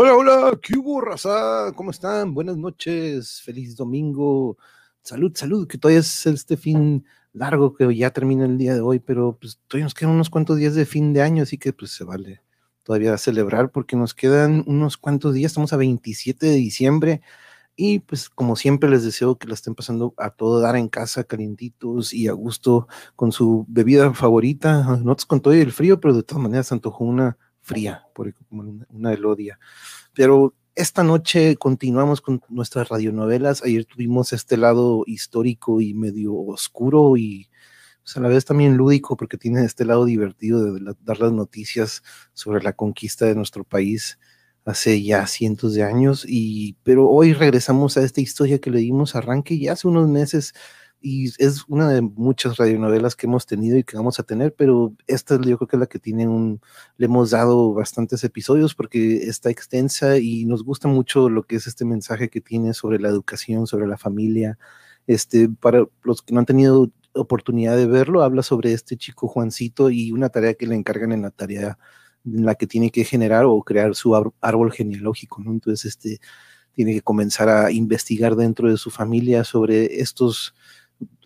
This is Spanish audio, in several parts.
Hola, hola, ¿qué hubo, raza? ¿Cómo están? Buenas noches, feliz domingo. Salud, salud, que todavía es este fin largo que ya termina el día de hoy, pero pues todavía nos quedan unos cuantos días de fin de año, así que pues se vale todavía celebrar porque nos quedan unos cuantos días, estamos a 27 de diciembre y pues como siempre les deseo que la estén pasando a todo dar en casa, calientitos y a gusto con su bebida favorita, no con todo el frío, pero de todas maneras se antojó una fría, porque como una, elodia. Pero esta noche continuamos con nuestras radionovelas. Ayer tuvimos este lado histórico y medio oscuro y pues, a la vez también lúdico porque tiene este lado divertido de dar las noticias sobre la conquista de nuestro país hace ya cientos de años y pero hoy regresamos a esta historia que le dimos arranque ya hace unos meses y es una de muchas radionovelas que hemos tenido y que vamos a tener, pero esta yo creo que es la que tiene un, le hemos dado bastantes episodios porque está extensa y nos gusta mucho lo que es este mensaje que tiene sobre la educación, sobre la familia. Este, para los que no han tenido oportunidad de verlo, habla sobre este chico Juancito y una tarea que le encargan en la tarea en la que tiene que generar o crear su árbol genealógico, ¿no? Entonces, este, tiene que comenzar a investigar dentro de su familia sobre estos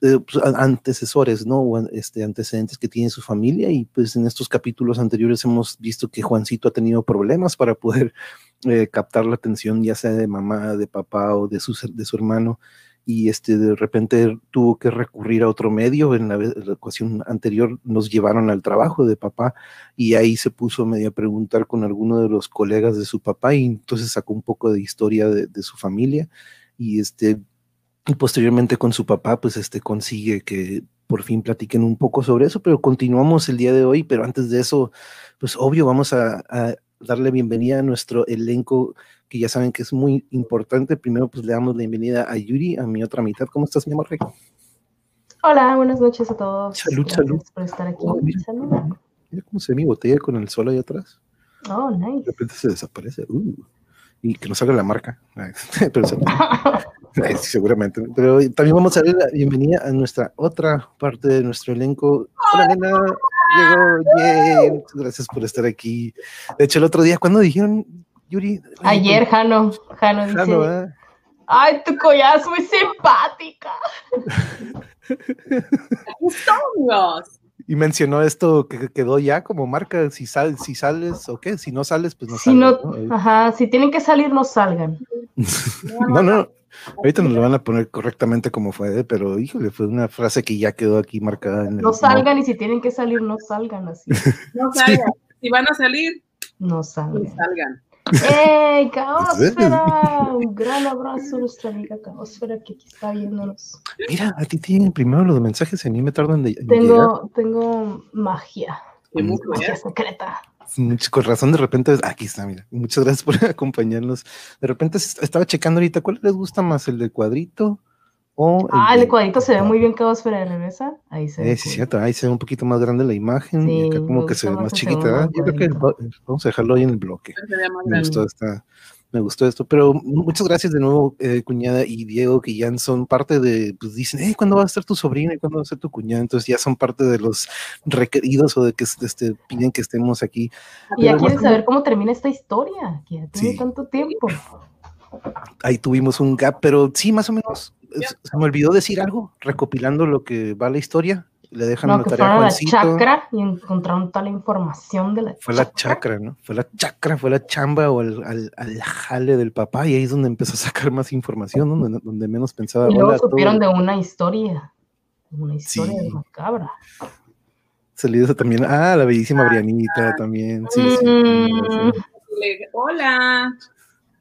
eh, pues, antecesores, ¿no? Este, antecedentes que tiene su familia y pues en estos capítulos anteriores hemos visto que Juancito ha tenido problemas para poder eh, captar la atención ya sea de mamá, de papá o de su, de su hermano y este de repente tuvo que recurrir a otro medio. En la, la, ocasión anterior nos llevaron al trabajo de papá y ahí se puso medio a preguntar con alguno de los colegas de su papá y entonces sacó un poco de historia de su familia y este y posteriormente con su papá, pues este consigue que por fin platiquen un poco sobre eso, pero continuamos el día de hoy, pero antes de eso, pues obvio, vamos a, a darle bienvenida a nuestro elenco, que ya saben que es muy importante. Primero, pues le damos la bienvenida a Yuri, a mi otra mitad. ¿Cómo estás, mi amor? Hola, buenas noches a todos. Salud, Gracias salud. por estar aquí. Oh, mira, Salud. mira cómo se ve mi botella con el sol ahí atrás. Oh, De nice. repente se desaparece. Uh, y que no salga la marca. pero sí, seguramente. Pero también vamos a dar la bienvenida a nuestra otra parte de nuestro elenco. Hola, nena. Llegó. Muchas gracias por estar aquí. De hecho, el otro día, ¿cuándo dijeron, Yuri? Ayer, Jano, Jano dice, ay, tu collar es muy simpática. Estamos. Y mencionó esto que que quedó ya como marca, si, sal, si sales o qué, si no sales, pues no Si sales. no, ¿no? ajá, si tienen que salir, no salgan. No, no, ahorita nos lo van a poner correctamente como fue, ¿eh? pero híjole, fue una frase que ya quedó aquí marcada en el No salgan y si tienen que salir, no salgan así. No salgan. Si van a salir, No no salgan. ¡Ey, Caosfera! Un gran abrazo a nuestra amiga Caosfera que aquí está viéndonos. Mira, a ti tienen primero los mensajes, a mí me tardan de, llegar. Tengo, tengo magia, Mm. magia secreta. Con razón, de repente, aquí está, mira. Muchas gracias por acompañarnos. De repente es- estaba checando ahorita, ¿cuál les gusta más, el de cuadrito o Ah, el de- cuadrito se ve muy bien Caosfera de regresa. Ahí se ve. Eh, sí, cool. cierto, ahí se ve un poquito más grande la imagen y acá como que se ve más más el chiquita. ¿verdad? Yo creo que vamos a dejarlo ahí en el bloque. Me gustó esta, me gustó esto, pero muchas gracias de nuevo, eh, cuñada y Diego, que ya son parte de, pues dicen, eh, ¿cuándo va a ser tu sobrina y cuándo va a ser tu cuñada? Entonces ya son parte de los requeridos o de que este, piden que estemos aquí. Y ya quieren saber cómo termina esta historia, que ya tiene Sí. tanto tiempo. Ahí tuvimos un gap, pero sí, más o menos, es- se me olvidó decir algo, recopilando lo que va la historia. Le dejan No, una que tarea a fueron a la chacra y encontraron toda la información de la Fue la chacra, ¿no? Fue la chacra, fue la chamba o al, al, al jale del papá y ahí es donde empezó a sacar más información, ¿no? donde, donde menos pensaba. Y luego supieron todos. de una historia, una historia Sí. macabra. Salió eso también. Ah, la bellísima Brianita también. Sí, sí. Mm. Le- Hola.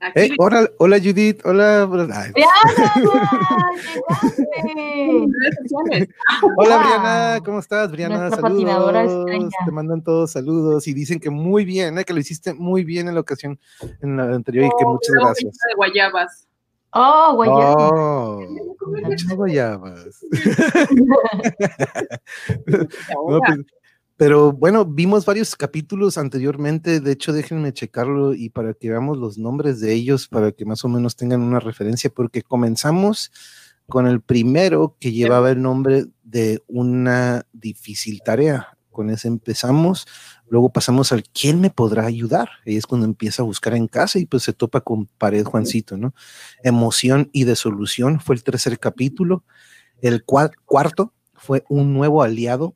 Aquí Eh, hola, hola Judith, hola. ¡Briana! Hola Wow. Briana, ¿cómo estás? Briana, Nuestra saludos. Te mandan todos saludos y dicen que muy bien, eh, que lo hiciste muy bien en la ocasión, en la anterior y que Oh, muchas gracias. De guayabas. ¡Oh! Oh, muchas guayabas. No, Hola. pues, pero bueno, vimos varios capítulos anteriormente, de hecho déjenme checarlo y para que veamos los nombres de ellos, para que más o menos tengan una referencia, porque comenzamos con el primero que llevaba el nombre de una difícil tarea. con ese empezamos. Luego pasamos al ¿quién me podrá ayudar? Ahí es cuando empieza a buscar en casa y pues se topa con pared Juancito, ¿no? Emoción y desolución fue el tercer capítulo. El cuarto fue un nuevo aliado,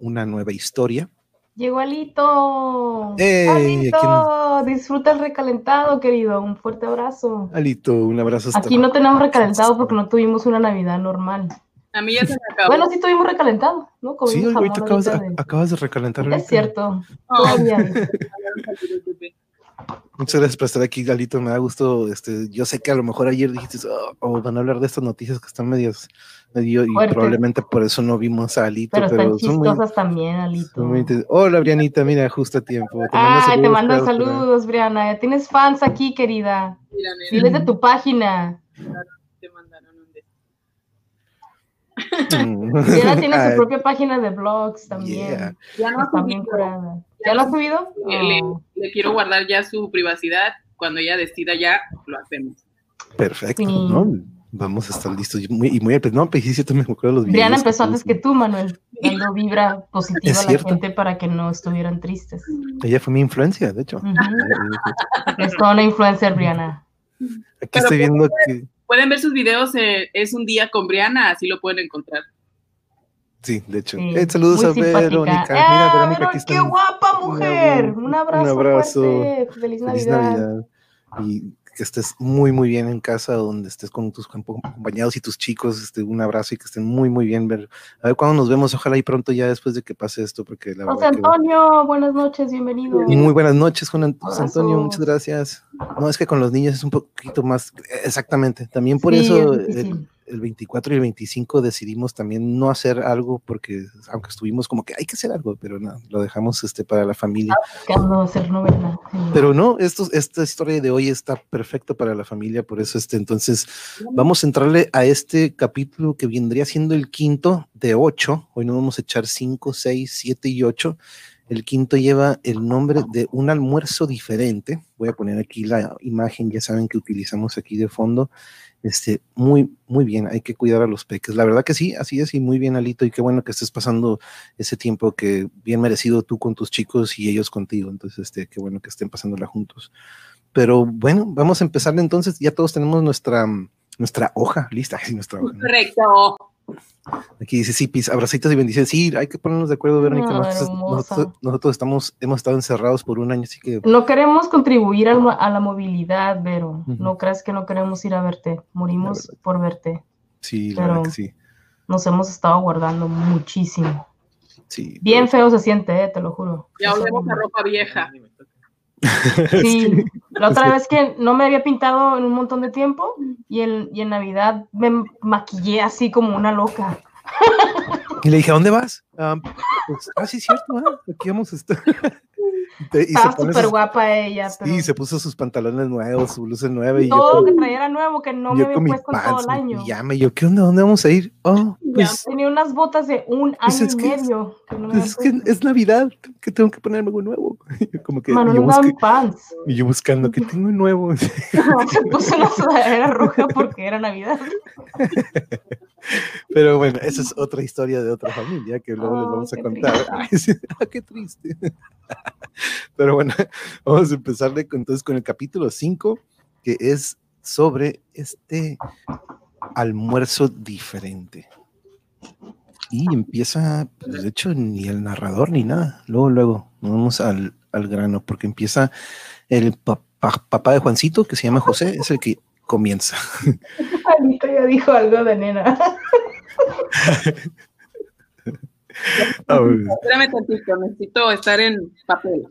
una nueva historia. Llegó Alito. Alito, disfruta el recalentado, querido. Un fuerte abrazo. Alito, un abrazo. Aquí no tenemos recalentado porque no tuvimos una Navidad normal. A mí ya se me acabó. Bueno, sí tuvimos recalentado, ¿no? sí, ahorita acabas, de... acabas, de... recalentar. Es cierto. Muchas gracias por estar aquí, Galito. Me da gusto. Este, yo sé que a lo mejor ayer dijiste, oh, van a hablar de estas noticias que están medias, medio, y probablemente por eso no vimos a Alito. Pero, están chistosas también, Alito. Hola, Brianita, mira, justo a tiempo. Te Ay, te mando saludos, Briana. Ya tienes fans aquí, querida. Diles de tu página. Te mandaron un Ya tiene su propia página de blogs también. Ya no bien curada. ¿Ya lo has subido? Le, quiero guardar ya su privacidad. Cuando ella decida ya, lo hacemos. Perfecto, ¿no? Vamos a estar listos. Y muy, y muy no, pues sí, sí, me acuerdo los videos. Briana empezó antes que tú, Manuel, dando vibra positiva a la gente para que no estuvieran tristes. Ella fue mi influencia, de hecho. Es toda una influencer, Briana. Aquí estoy viendo que... Pueden ver sus videos, eh, es un día con Briana, así lo pueden encontrar. Sí, de hecho. Eh, saludos a Verónica. Mira, Verónica, aquí está. ¡Qué guapa mujer! Un abrazo. Un abrazo. Feliz Navidad. Y que estés muy, muy bien en casa, donde estés con tus acompañados y tus chicos. Este, un abrazo y que estén muy, muy bien. Ver, a ver cuándo nos vemos. Ojalá y pronto ya después de que pase esto, porque la José Antonio, buenas noches, bienvenido. Muy buenas noches, Juan Antonio, muchas gracias. No, es que con los niños es un poquito más, exactamente. También por eso el 24 y el 25 decidimos también no hacer algo porque aunque estuvimos como que hay que hacer algo, pero no, lo dejamos este para la familia. hacer novela. Pero no, esto, esta historia de hoy está perfecto para la familia, por eso este, entonces vamos a entrarle a este capítulo que vendría siendo el quinto de ocho. Hoy nos vamos a echar cinco, seis, siete y ocho. El quinto lleva el nombre de un almuerzo diferente. Voy a poner aquí la imagen, ya saben que utilizamos aquí de fondo. Este, muy, muy bien, hay que cuidar a los peques. La verdad que sí, así es, y muy bien, Alito, y qué bueno que estés pasando ese tiempo que bien merecido tú con tus chicos y ellos contigo. Entonces, este, qué bueno que estén pasándola juntos. Pero bueno, vamos a empezar entonces. Ya todos tenemos nuestra, nuestra hoja lista. Nuestra hoja, Correcto. Aquí dice sí, pis, abracitos y bendiciones. Sí, hay que ponernos de acuerdo, Verónica. nosotros, estamos, hemos estado encerrados por un año, así que. No queremos contribuir a, la movilidad, Vero. No creas que no queremos ir a verte. Morimos por verte. Sí, la verdad que sí. Nos hemos estado guardando muchísimo. Sí. Bien feo se siente, eh, te lo juro. Ya olemos a ropa vieja. Sí, la otra vez que no me había pintado en un montón de tiempo y en, y en Navidad me maquillé así como una loca. Y le dije, ¿a dónde vas? ah, pues, ah sí, cierto, aquí vamos a estar. Estaba súper guapa ella. Sí, se puso sus pantalones nuevos, su blusa nueva. Y todo lo que traía nuevo, que no me había puesto en todo el año. Y ya me yo, ¿qué onda? ¿Dónde vamos a ir? Oh, pues, tenía unas botas de un pues año y medio. Pues es, que es Navidad, que tengo que ponerme algo nuevo. Como que yo busque, pants. Y yo buscando, ¿qué tengo nuevo? se puso una sudadera roja porque era Navidad. Pero bueno, esa es otra historia de otra familia que luego les vamos a contar. Ay, ah, qué triste. Pero bueno, vamos a empezar entonces con el capítulo 5, que es sobre este almuerzo diferente. Y empieza, pues, de hecho, ni el narrador ni nada. Luego, luego, vamos al, al grano, porque empieza el papá de Juancito, que se llama José, es el que comienza. Anita ya dijo algo de nena. Espérame tantito, necesito estar en papel.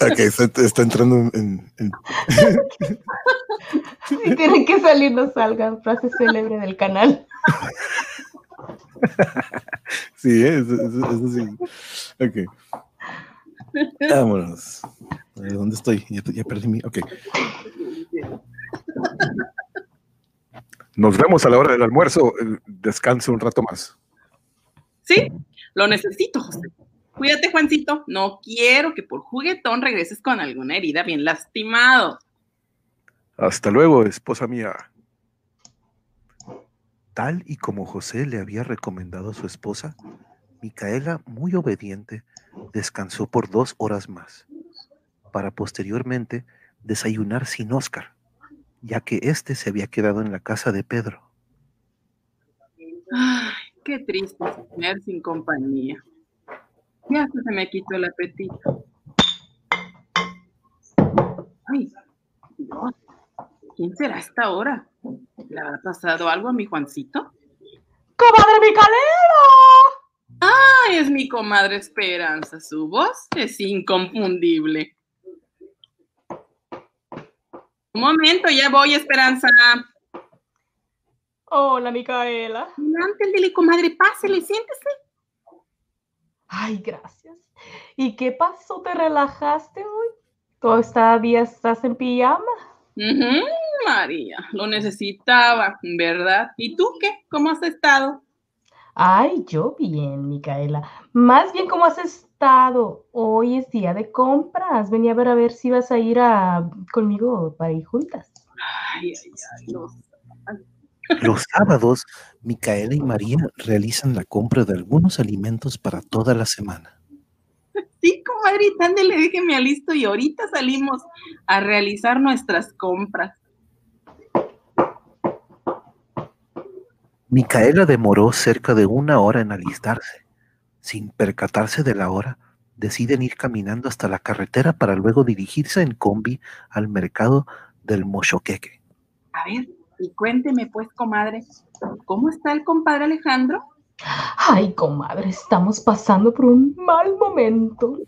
Ok, está, entrando en... Si tienen que salir, no salgan. Frase célebre del canal. Sí, ¿eh? eso, eso, sí. Ok. Vámonos. ¿Dónde estoy? Ya, ya perdí mi... Ok. Nos vemos a la hora del almuerzo. Descanse un rato más. Sí, lo necesito, José. Cuídate, Juancito. No quiero que por juguetón regreses con alguna herida bien lastimado. Hasta luego, esposa mía. Tal y como José le había recomendado a su esposa, Micaela, muy obediente, descansó por dos horas más, para posteriormente desayunar sin Oscar, ya que éste se había quedado en la casa de Pedro. Ay, qué triste comer sin compañía. Ya se me quitó el apetito. Ay, Dios, ¿quién será esta hora? ¿Le habrá pasado algo a mi Juancito? ¡Comadre Micaela! Ay, es mi comadre Esperanza. Su voz es inconfundible. Un momento, ya voy, Esperanza. Hola, Micaela. Antes dile, comadre, pásele, siéntese. Ay, gracias. ¿Y qué pasó? ¿Te relajaste hoy? ¿Todavía estás en pijama? María, lo necesitaba, ¿verdad? ¿Y tú qué? ¿Cómo has estado? Ay, yo bien, Micaela. Más bien, ¿cómo has estado? Hoy es día de compras. Venía a ver a ver si vas a ir a, conmigo para ir juntas. Ay, ay, ay, los- Los sábados, Micaela y María realizan la compra de algunos alimentos para toda la semana. Sí, comadrita, ándele, déjeme a listo y ahorita salimos a realizar nuestras compras. Micaela demoró cerca de una hora en alistarse. Sin percatarse de la hora, deciden ir caminando hasta la carretera para luego dirigirse en combi al mercado del Mochoqueque. A ver, y cuénteme pues, comadre, ¿cómo está el compadre Alejandro? Ay, comadre, estamos pasando por un mal momento.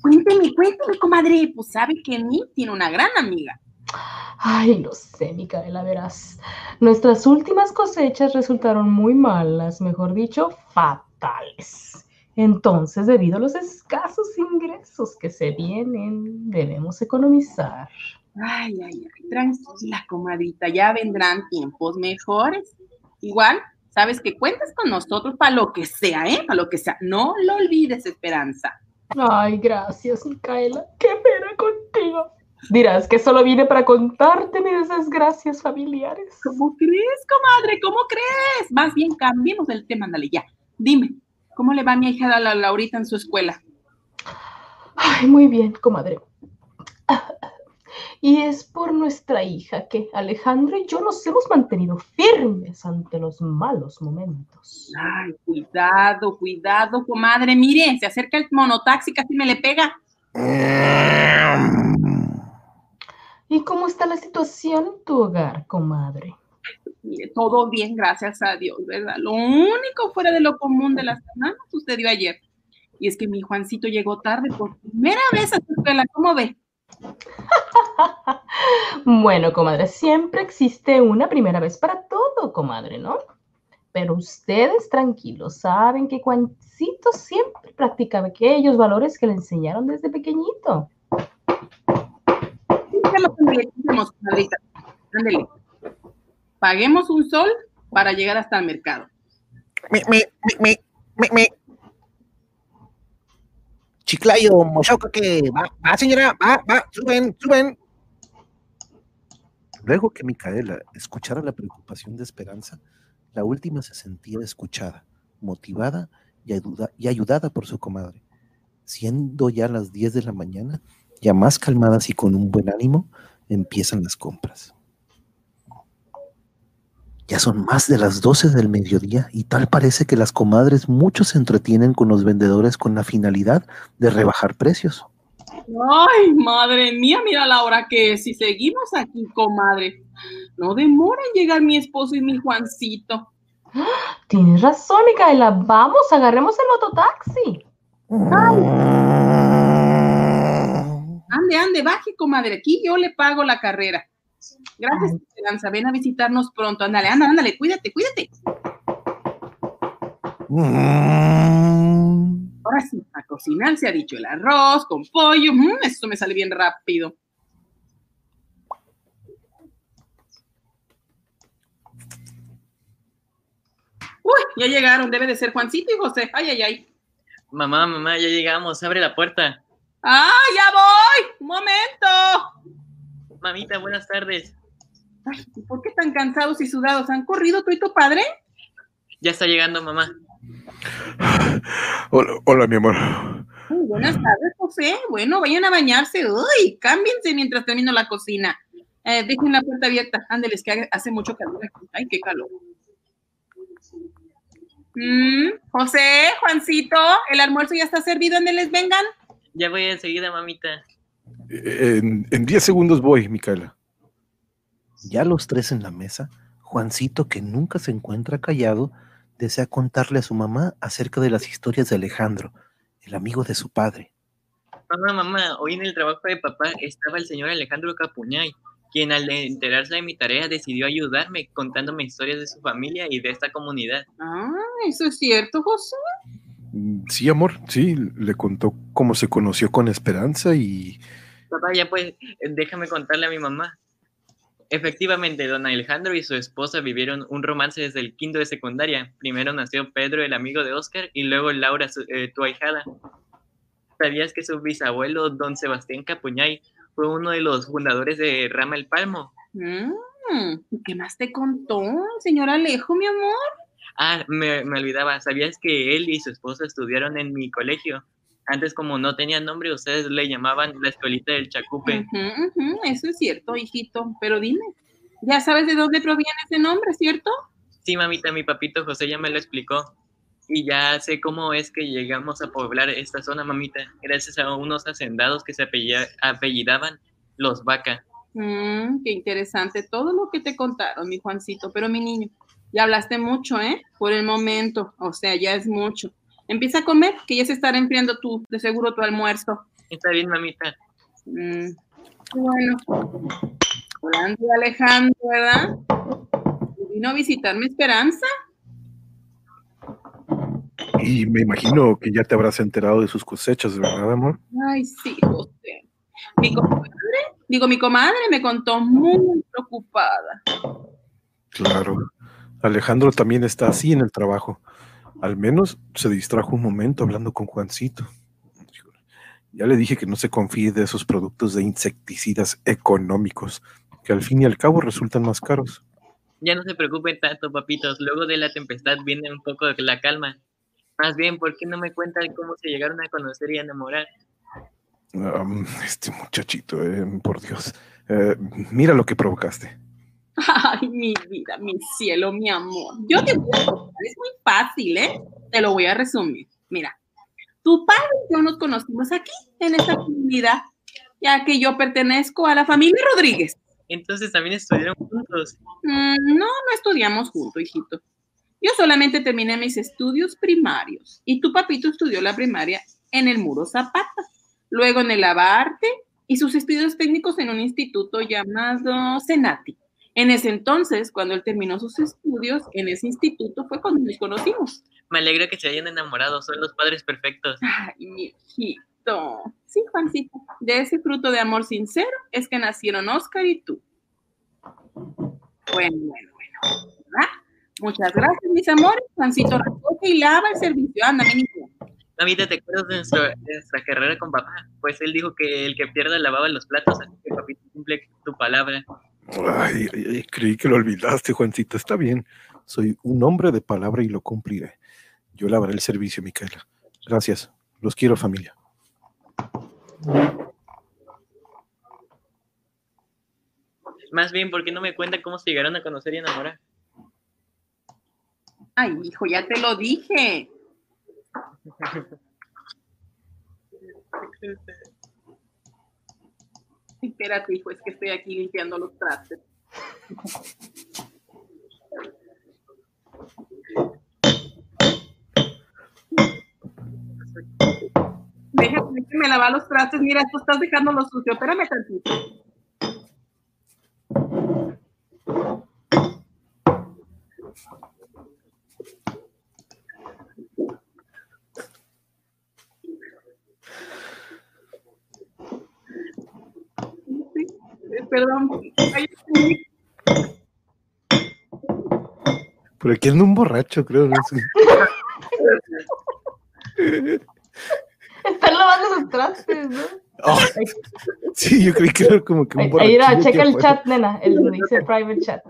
Cuénteme, cuénteme, comadre, pues sabe que en mí tiene una gran amiga. Ay, lo sé, Micaela, verás. Nuestras últimas cosechas resultaron muy malas, mejor dicho, fatales. Entonces, debido a los escasos ingresos que se vienen, debemos economizar. Ay, ay, ay, tranquila, comadrita, ya vendrán tiempos mejores. Igual, sabes que cuentas con nosotros para lo que sea, ¿eh? Para lo que sea. No lo olvides, Esperanza. Ay, gracias, Micaela. Qué pena contigo. Dirás que solo vine para contarte mis desgracias familiares. ¿Cómo crees, comadre? ¿Cómo crees? Más bien, cambiemos el tema, ándale, ya. Dime, ¿cómo le va a mi hija la Laurita en su escuela? Ay, muy bien, comadre. Y es por nuestra hija que Alejandro y yo nos hemos mantenido firmes ante los malos momentos. Ay, cuidado, cuidado, comadre. Mire, se acerca el monotaxi, casi me le pega. ¿Y cómo está la situación en tu hogar, comadre? Mire, todo bien, gracias a Dios, ¿verdad? Lo único fuera de lo común de la semana sucedió ayer. Y es que mi Juancito llegó tarde por primera vez a su escuela. ¿Cómo ve? Bueno, comadre, siempre existe una primera vez para todo, comadre, ¿no? Pero ustedes tranquilos, saben que Juancito siempre practicaba aquellos valores que le enseñaron desde pequeñito. Ándele. Paguemos un sol para llegar hasta el mercado. Me, me, me, Chiclayo, Mochoqueque, va, va, señora, va, va, suben, suben. Luego que Micaela escuchara la preocupación de Esperanza, la última se sentía escuchada, motivada y, ayuda- y ayudada por su comadre. Siendo ya las 10 de la mañana, ya más calmadas y con un buen ánimo, empiezan las compras. Ya son más de las 12 del mediodía y tal parece que las comadres muchos se entretienen con los vendedores con la finalidad de rebajar precios. Ay, madre mía, mira la hora que es. Si seguimos aquí, comadre, no demora en llegar mi esposo y mi Juancito. Tienes razón, Micaela. Vamos, agarremos el mototaxi. Ande, ande, baje, comadre. Aquí yo le pago la carrera. Gracias. Esperanza. Ven a visitarnos pronto. Ándale, ándale, ándale. Cuídate, cuídate. Ahora sí, a cocinar se ha dicho el arroz con pollo. Mm, eso me sale bien rápido. Uy, ya llegaron. Debe de ser Juancito y José. Ay, ay, ay. Mamá, mamá, ya llegamos, abre la puerta. ¡Ah, ya voy! ¡Un momento! Mamita, buenas tardes. Ay, ¿por qué tan cansados y sudados? ¿Han corrido tú y tu padre? Ya está llegando, mamá. Hola, hola, mi amor. Buenas tardes, José. Bueno, vayan a bañarse. Uy, cámbiense mientras termino la cocina. Eh, dejen la puerta abierta. Ándeles, que hace mucho calor aquí. Ay, qué calor. Mm, José, Juancito, el almuerzo ya está servido. ¿Ándeles, vengan? Ya voy enseguida, mamita. En, en 10 segundos voy, Micaela. Ya los tres en la mesa, Juancito, que nunca se encuentra callado, desea contarle a su mamá acerca de las historias de Alejandro, el amigo de su padre. Mamá, mamá, hoy en el trabajo de papá estaba el señor Alejandro Capuñay, quien al enterarse de mi tarea decidió ayudarme contándome historias de su familia y de esta comunidad. Ah, eso es cierto, José. Mm, Sí, amor, sí, le contó cómo se conoció con Esperanza y Papá, ya pues, déjame contarle a mi mamá. Efectivamente, don Alejandro y su esposa vivieron un romance desde el quinto de secundaria. Primero nació Pedro, el amigo de Oscar, y luego Laura, su- eh, tu ahijada. ¿Sabías que su bisabuelo, don Sebastián Capuñay, fue uno de los fundadores de Rama el Palmo? Mm, ¿y ¿Qué más te contó señor Alejo, mi amor? Ah, me, me olvidaba, ¿sabías que él y su esposa estudiaron en mi colegio? Antes, como no tenía nombre, ustedes le llamaban la escuelita del Chacupe. Eso es cierto, hijito. Pero dime, ya sabes de dónde proviene ese nombre, ¿cierto? Sí, mamita, mi papito José ya me lo explicó. Y ya sé cómo es que llegamos a poblar esta zona, mamita, gracias a unos hacendados que se apellida- apellidaban Los Vaca. Mm, qué interesante todo lo que te contaron, mi Juancito. Pero mi niño, ya hablaste mucho, ¿eh? Por el momento, o sea, ya es mucho. Empieza a comer, que ya se estará enfriando tu, de seguro tu almuerzo. Está bien, mamita. Mm, bueno, hablando de Alejandro, ¿verdad? Vino a visitarme Esperanza. Y me imagino que ya te habrás enterado de sus cosechas, ¿verdad, amor? Ay, sí, José. Mi comadre, digo, mi comadre me contó muy preocupada. Claro. Alejandro también está así en el trabajo. Al menos se distrajo un momento hablando con Juancito. Ya le dije que no se confíe de esos productos de insecticidas económicos, que al fin y al cabo resultan más caros. Ya no se preocupen tanto, papitos. Luego de la tempestad viene un poco de la calma. Más bien, ¿por qué no me cuentan cómo se llegaron a conocer y a enamorar? Am, este muchachito, eh, por Dios. Eh, mira lo que provocaste. Ay, mi vida, mi cielo, mi amor. Yo te voy a contar, es muy fácil, ¿eh? Te lo voy a resumir. Mira, tu padre y yo nos conocimos aquí, en esta comunidad, ya que yo pertenezco a la familia Rodríguez. Entonces también estudiaron juntos. Mm, no, no estudiamos juntos, hijito. Yo solamente terminé mis estudios primarios y tu papito estudió la primaria en el Muro Zapata, luego en el Abarte y sus estudios técnicos en un instituto llamado Senati. En ese entonces, cuando él terminó sus estudios en ese instituto, fue cuando nos conocimos. Me alegra que se hayan enamorado. Son los padres perfectos. Ay, mi hijito. Sí, Juancito, de ese fruto de amor sincero es que nacieron Oscar y tú. Bueno, bueno, bueno. ¿verdad? Muchas gracias, mis amores. Juancito recoge y lava el servicio. Anda, mi niño. Mamita, ¿te acuerdas de, nuestro- de nuestra carrera con papá? Pues él dijo que el que pierda lavaba los platos, así que papito cumple tu palabra. Ay, ay, ay, creí que lo olvidaste, Juancito. Está bien. Soy un hombre de palabra y lo cumpliré. Yo lavaré el servicio, Micaela. Gracias. Los quiero, familia. Más bien, ¿por qué no me cuentan cómo se llegaron a conocer y enamorar? Ay, hijo, ya te lo dije. Espérate, hijo, es que estoy aquí limpiando los trastes. Déjame, déjame lavar los trastes. Mira, tú estás dejando lo sucio. Espérame tantito. Sí, Perdón. Por aquí anda un borracho, creo. No sé. Están lavando los trastes, ¿no? Sí, yo creí que era como que un Ahí, borracho. ahí era, checa el chat, nena, el donde dice private chat.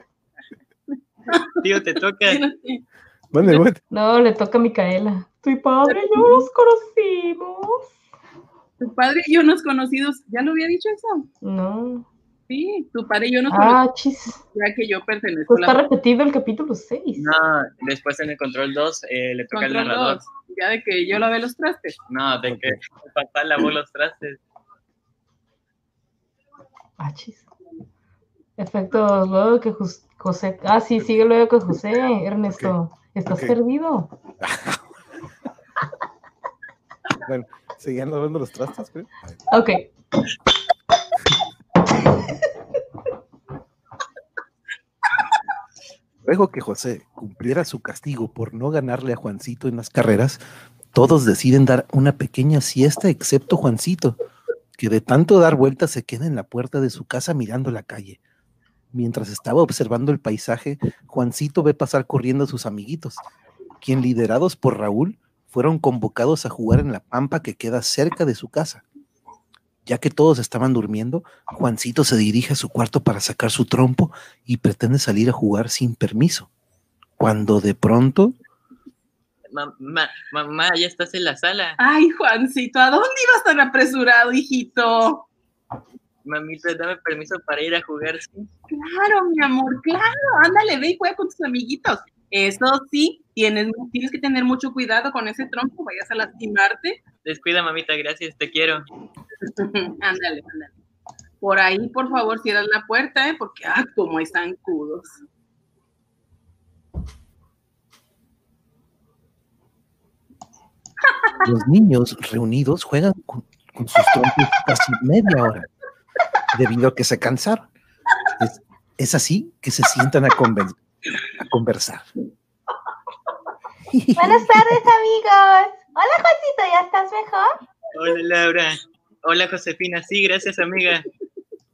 Tío, te toca. Espérate. Mande, mande. No, le toca a Micaela. Tu padre y yo nos conocimos. Tu padre y yo nos conocidos, ¿ya lo había dicho eso? No. Sí, tu padre y yo nos Ah, chis. ya que yo pertenezco Pues a está la repetido el capítulo 6. No, después en el control 2 eh, le toca Control narrador. 2, ya de que yo lavé los trastes. No, de que el papá lavó los trastes. Ah, chis. Efectos, luego que José. Ah, sí, sigue luego que José. Ernesto, ¿estás ok. perdido? Bueno, seguían lavando los trastes, creo. Ok. Luego que José cumpliera su castigo por no ganarle a Juancito en las carreras, todos deciden dar una pequeña siesta, excepto Juancito, que de tanto dar vueltas se queda en la puerta de su casa mirando la calle. Mientras estaba observando el paisaje, Juancito ve pasar corriendo a sus amiguitos, quien liderados por Raúl fueron convocados a jugar en la pampa que queda cerca de su casa. Ya que todos estaban durmiendo, Juancito se dirige a su cuarto para sacar su trompo y pretende salir a jugar sin permiso. Cuando de pronto, Mamá, mamá, ya estás en la sala. Ay, Juancito, ¿a dónde ibas tan apresurado, hijito? Mamita, dame permiso para ir a jugar. ¿sí? Claro, mi amor, claro. Ándale, ve y juega con tus amiguitos. Eso sí, tienes, tienes que tener mucho cuidado con ese tronco, vayas a lastimarte. Descuida, mamita, gracias, te quiero. ándale, ándale. Por ahí, por favor, cierras la puerta, ¿eh? porque, ah, como hay zancudos. los niños reunidos juegan con, con sus trompos casi media hora, debido a que se cansaron. Es, es así que se sientan a, conven- a conversar. Buenas tardes, amigos. Hola, Juancito, ¿ya estás mejor? Hola, Laura. Hola, Josefina. Sí, gracias, amiga.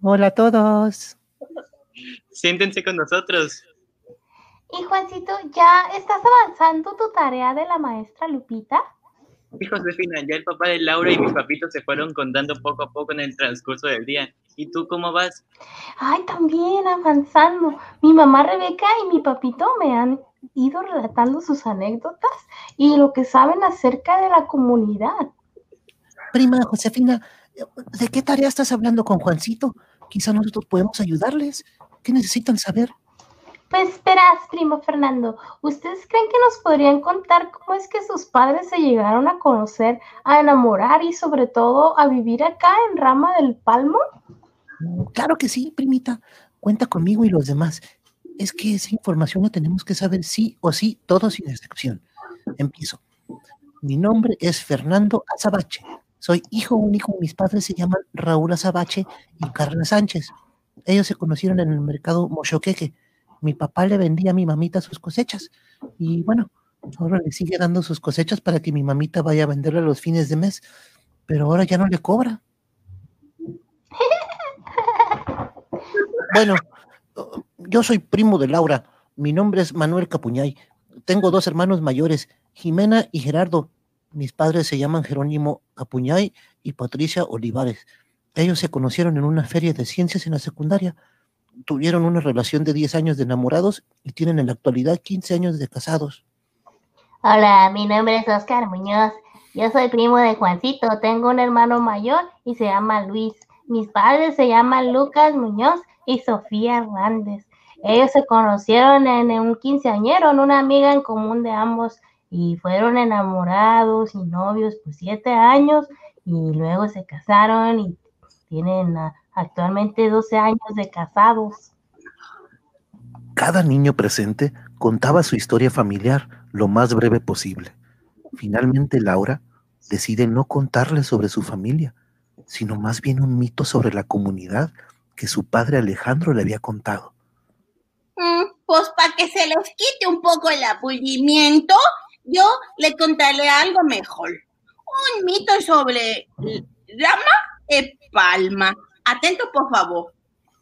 Hola a todos. Siéntense con nosotros. Y Juancito, ¿ya estás avanzando tu tarea de la maestra Lupita? Sí, Josefina, ya el papá de Laura y mis papitos se fueron contando poco a poco en el transcurso del día. ¿Y tú cómo vas? Ay, también avanzando. Mi mamá Rebeca y mi papito me han ido relatando sus anécdotas y lo que saben acerca de la comunidad. Prima Josefina, ¿de qué tarea estás hablando con Juancito? Quizá nosotros podemos ayudarles. ¿Qué necesitan saber? Pues esperas, primo Fernando. ¿Ustedes creen que nos podrían contar cómo es que sus padres se llegaron a conocer, a enamorar y sobre todo a vivir acá en Rama del Palmo? Claro que sí, primita. Cuenta conmigo y los demás. Es que esa información la tenemos que saber sí o sí, todos sin excepción. Empiezo. Mi nombre es Fernando Azabache. Soy hijo único. Mis padres se llaman Raúl Azabache y Carla Sánchez. Ellos se conocieron en el mercado Mochoqueque. Mi papá le vendía a mi mamita sus cosechas. Y bueno, ahora le sigue dando sus cosechas para que mi mamita vaya a venderle los fines de mes. Pero ahora ya no le cobra. Bueno, yo soy primo de Laura. Mi nombre es Manuel Capuñay. Tengo dos hermanos mayores, Jimena y Gerardo. Mis padres se llaman Jerónimo Capuñay y Patricia Olivares. Ellos se conocieron en una feria de ciencias en la secundaria. Tuvieron una relación de 10 años de enamorados y tienen en la actualidad 15 años de casados. Hola, mi nombre es Oscar Muñoz. Yo soy primo de Juancito. Tengo un hermano mayor y se llama Luis. Mis padres se llaman Lucas Muñoz y Sofía Hernández. Ellos se conocieron en un quinceañero, en una amiga en común de ambos, y fueron enamorados y novios por siete años, y luego se casaron y tienen ah, actualmente 12 años de casados. Cada niño presente contaba su historia familiar lo más breve posible. Finalmente Laura decide no contarle sobre su familia, sino más bien un mito sobre la comunidad que su padre Alejandro le había contado. Mm, pues para que se les quite un poco el aburrimiento, yo le contaré algo mejor. Un mito sobre Rama de Palma. Atento, por favor.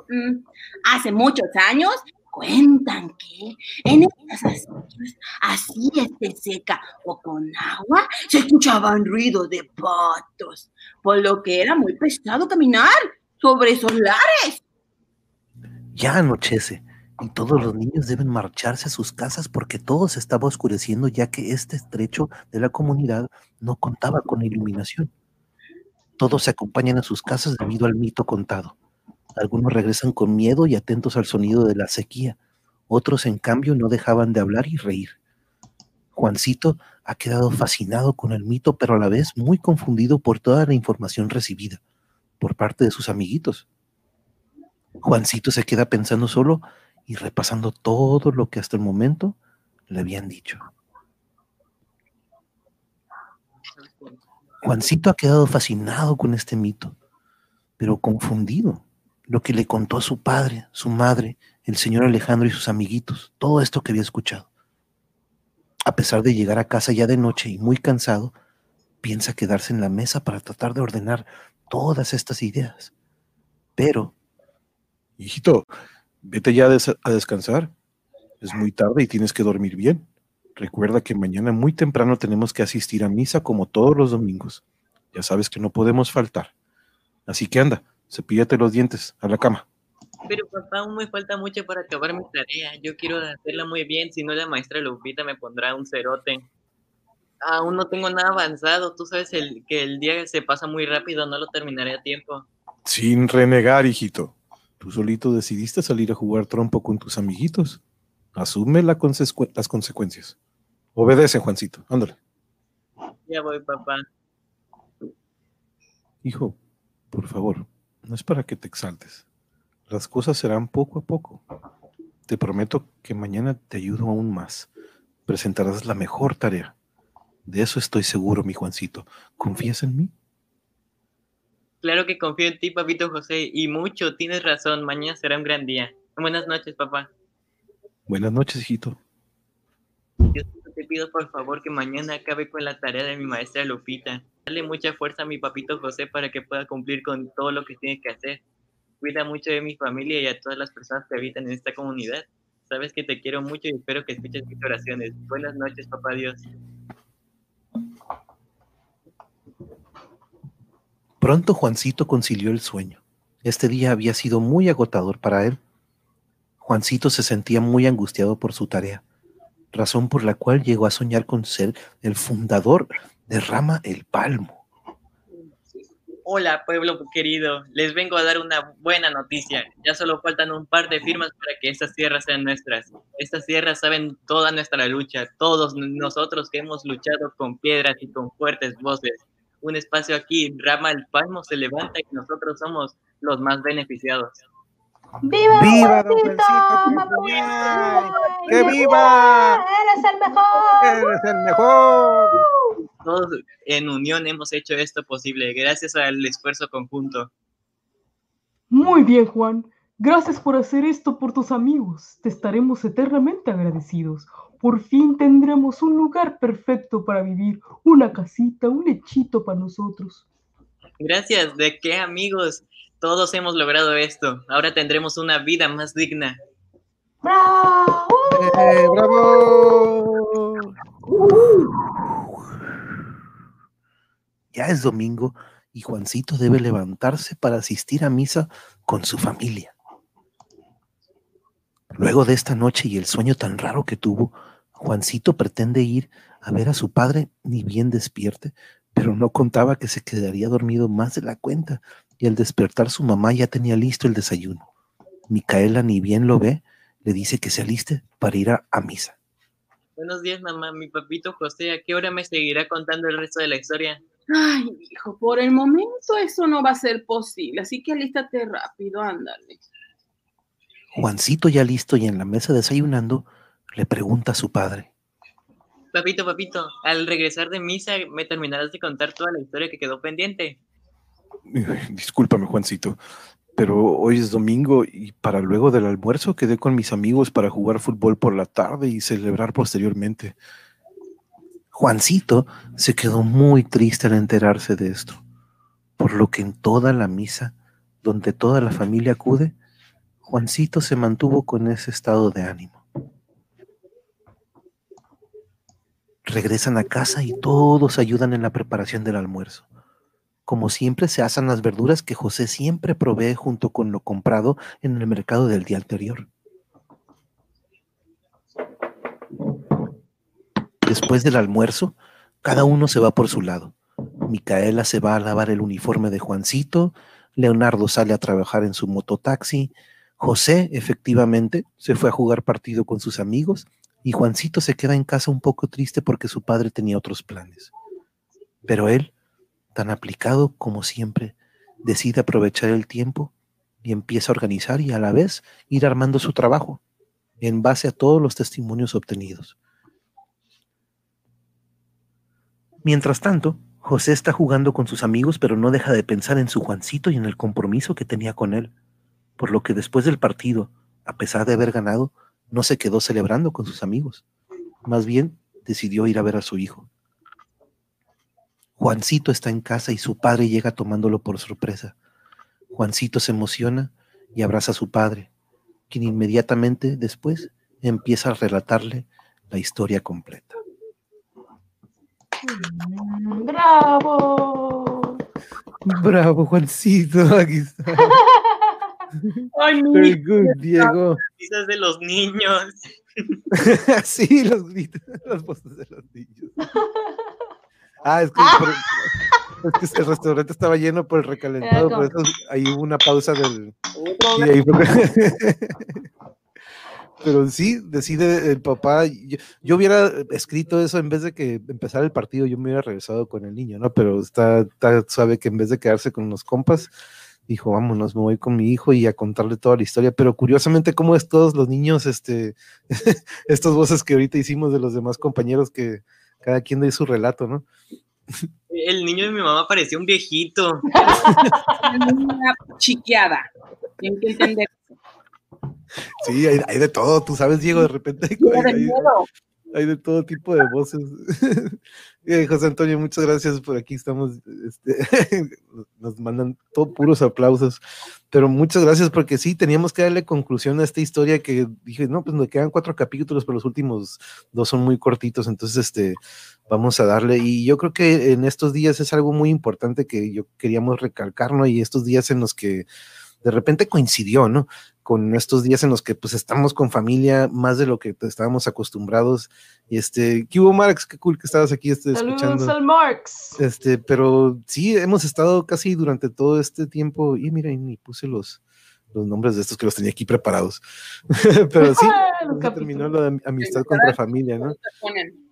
Mm, hace muchos años cuentan que en estas acequias, así esté seca o con agua, se escuchaban ruidos de patos, por lo que era muy pesado caminar sobre esos lares. Ya anochece y todos los niños deben marcharse a sus casas porque todo se estaba oscureciendo ya que este estrecho de la comunidad no contaba con iluminación. Todos se acompañan a sus casas debido al mito contado. Algunos regresan con miedo y atentos al sonido de la sequía. Otros, en cambio, no dejaban de hablar y reír. Juancito ha quedado fascinado con el mito, pero a la vez muy confundido por toda la información recibida por parte de sus amiguitos. Juancito se queda pensando solo y repasando todo lo que hasta el momento le habían dicho. Juancito ha quedado fascinado con este mito, pero confundido. Lo que le contó a su padre, su madre, el señor Alejandro y sus amiguitos, todo esto que había escuchado. A pesar de llegar a casa ya de noche y muy cansado, piensa quedarse en la mesa para tratar de ordenar todas estas ideas. Pero, Hijito, vete ya a, des- a descansar. Es muy tarde y tienes que dormir bien. Recuerda que mañana muy temprano tenemos que asistir a misa como todos los domingos. Ya sabes que no podemos faltar. Así que anda, cepíllate los dientes, a la cama. Pero papá, aún me falta mucho para acabar mi tarea. Yo quiero hacerla muy bien, si no la maestra Lupita me pondrá un cerote. Aún no tengo nada avanzado. Tú sabes el, que el día se pasa muy rápido, no lo terminaré a tiempo. Sin renegar, hijito. Tú solito decidiste salir a jugar trompo con tus amiguitos. Asume la las consecuencias. Obedece, Juancito. Ándale. Ya voy, papá. Hijo, por favor, no es para que te exaltes. Las cosas serán poco a poco. Te prometo que mañana te ayudo aún más. Presentarás la mejor tarea. De eso estoy seguro, mi Juancito. ¿Confías en mí? Claro que confío en ti, papito José, y mucho, tienes razón, mañana será un gran día. Buenas noches, papá. Buenas noches, hijito. Yo te pido por favor que mañana acabe con la tarea de mi maestra Lupita. Dale mucha fuerza a mi papito José para que pueda cumplir con todo lo que tiene que hacer. Cuida mucho de mi familia y a todas las personas que habitan en esta comunidad. Sabes que te quiero mucho y espero que escuches mis oraciones. Buenas noches, papá Dios. Pronto Juancito concilió el sueño. Este día había sido muy agotador para él. Juancito se sentía muy angustiado por su tarea, razón por la cual llegó a soñar con ser el fundador de Rama el Palmo. Hola, pueblo querido. Les vengo a dar una buena noticia. Ya solo faltan un par de firmas para que estas tierras sean nuestras. Estas tierras saben toda nuestra lucha, todos nosotros que hemos luchado con piedras y con fuertes voces. Un espacio aquí, Rama el Palmo se levanta y nosotros somos los más beneficiados. ¡Viva, ¡Viva, don Juancito! ¡Que viva! ¡Eres el mejor! ¡Eres el mejor! Todos en unión hemos hecho esto posible, gracias al esfuerzo conjunto. Muy bien, Juan. Gracias por hacer esto por tus amigos. Te estaremos eternamente agradecidos. Por fin tendremos un lugar perfecto para vivir, una casita, un lechito para nosotros. Gracias, ¿de qué amigos? Todos hemos logrado esto. Ahora tendremos una vida más digna. ¡Bravo! ¡Eh, ¡Bravo! Ya es domingo y Juancito debe levantarse para asistir a misa con su familia. Luego de esta noche y el sueño tan raro que tuvo, Juancito pretende ir a ver a su padre ni bien despierte, pero no contaba que se quedaría dormido más de la cuenta y al despertar su mamá ya tenía listo el desayuno. Micaela ni bien lo ve, le dice que se aliste para ir a, a misa. Buenos días, mamá. Mi papito José, ¿a qué hora me seguirá contando el resto de la historia? Ay, hijo, por el momento eso no va a ser posible, así que alístate rápido, ándale. Juancito ya listo y en la mesa desayunando, le pregunta a su padre. Papito, papito, al regresar de misa, ¿me terminarás de contar toda la historia que quedó pendiente? Discúlpame, Juancito, pero hoy es domingo y para luego del almuerzo quedé con mis amigos para jugar fútbol por la tarde y celebrar posteriormente. Juancito se quedó muy triste al enterarse de esto, por lo que en toda la misa, donde toda la familia acude, Juancito se mantuvo con ese estado de ánimo. Regresan a casa y todos ayudan en la preparación del almuerzo. Como siempre se asan las verduras que José siempre provee junto con lo comprado en el mercado del día anterior. Después del almuerzo, cada uno se va por su lado. Micaela se va a lavar el uniforme de Juancito, Leonardo sale a trabajar en su mototaxi, José efectivamente se fue a jugar partido con sus amigos y Juancito se queda en casa un poco triste porque su padre tenía otros planes. Pero él, tan aplicado como siempre, decide aprovechar el tiempo y empieza a organizar y a la vez ir armando su trabajo en base a todos los testimonios obtenidos. Mientras tanto, José está jugando con sus amigos, pero no deja de pensar en su Juancito y en el compromiso que tenía con él, por lo que después del partido, a pesar de haber ganado, no se quedó celebrando con sus amigos. Más bien, decidió ir a ver a su hijo. Juancito está en casa y su padre llega tomándolo por sorpresa. Juancito se emociona y abraza a su padre, quien inmediatamente después empieza a relatarle la historia completa. ¡Bravo! Bravo, Juancito, aquí está. Ay, mi Very good, Diego. Quizás de los niños. sí, los gritos, las voces de los niños. Ah, es que, por- es que el restaurante estaba lleno por el recalentado, por eso ahí hubo una pausa del. y ahí fue- Pero sí, decide el papá. Yo, yo hubiera escrito eso en vez de que empezara el partido, yo me hubiera regresado con el niño, ¿no? Pero está, está suave que en vez de quedarse con los compas, dijo, vámonos, me voy con mi hijo y a contarle toda la historia. Pero curiosamente, cómo es todos los niños, este, estas voces que ahorita hicimos de los demás compañeros que cada quien da su relato, ¿no? El niño de mi mamá parecía un viejito. una chiqueada. Tienen que entender. Sí, hay, hay de todo, tú sabes, Diego, de repente hay, de hay- miedo. Hay de todo tipo de voces. Eh, José Antonio, muchas gracias por aquí. Estamos, este, nos mandan todo puros aplausos, pero muchas gracias porque sí, teníamos que darle conclusión a esta historia que dije, no, pues nos quedan cuatro capítulos, pero los últimos dos son muy cortitos, entonces, este, vamos a darle. Y yo creo que en estos días es algo muy importante que yo queríamos recalcar, ¿no? Y estos días en los que de repente coincidió, ¿no? Con estos días en los que pues estamos con familia más de lo que estábamos acostumbrados. Y este, ¿qué hubo, Marx? Qué cool que estabas aquí este, Saludos escuchando. al Marx. Este, pero sí, hemos estado casi durante todo este tiempo. Y mira, y ni puse los, los nombres de estos que los tenía aquí preparados. pero sí, Ah, terminó de amistad contra familia, ¿no? Ponen.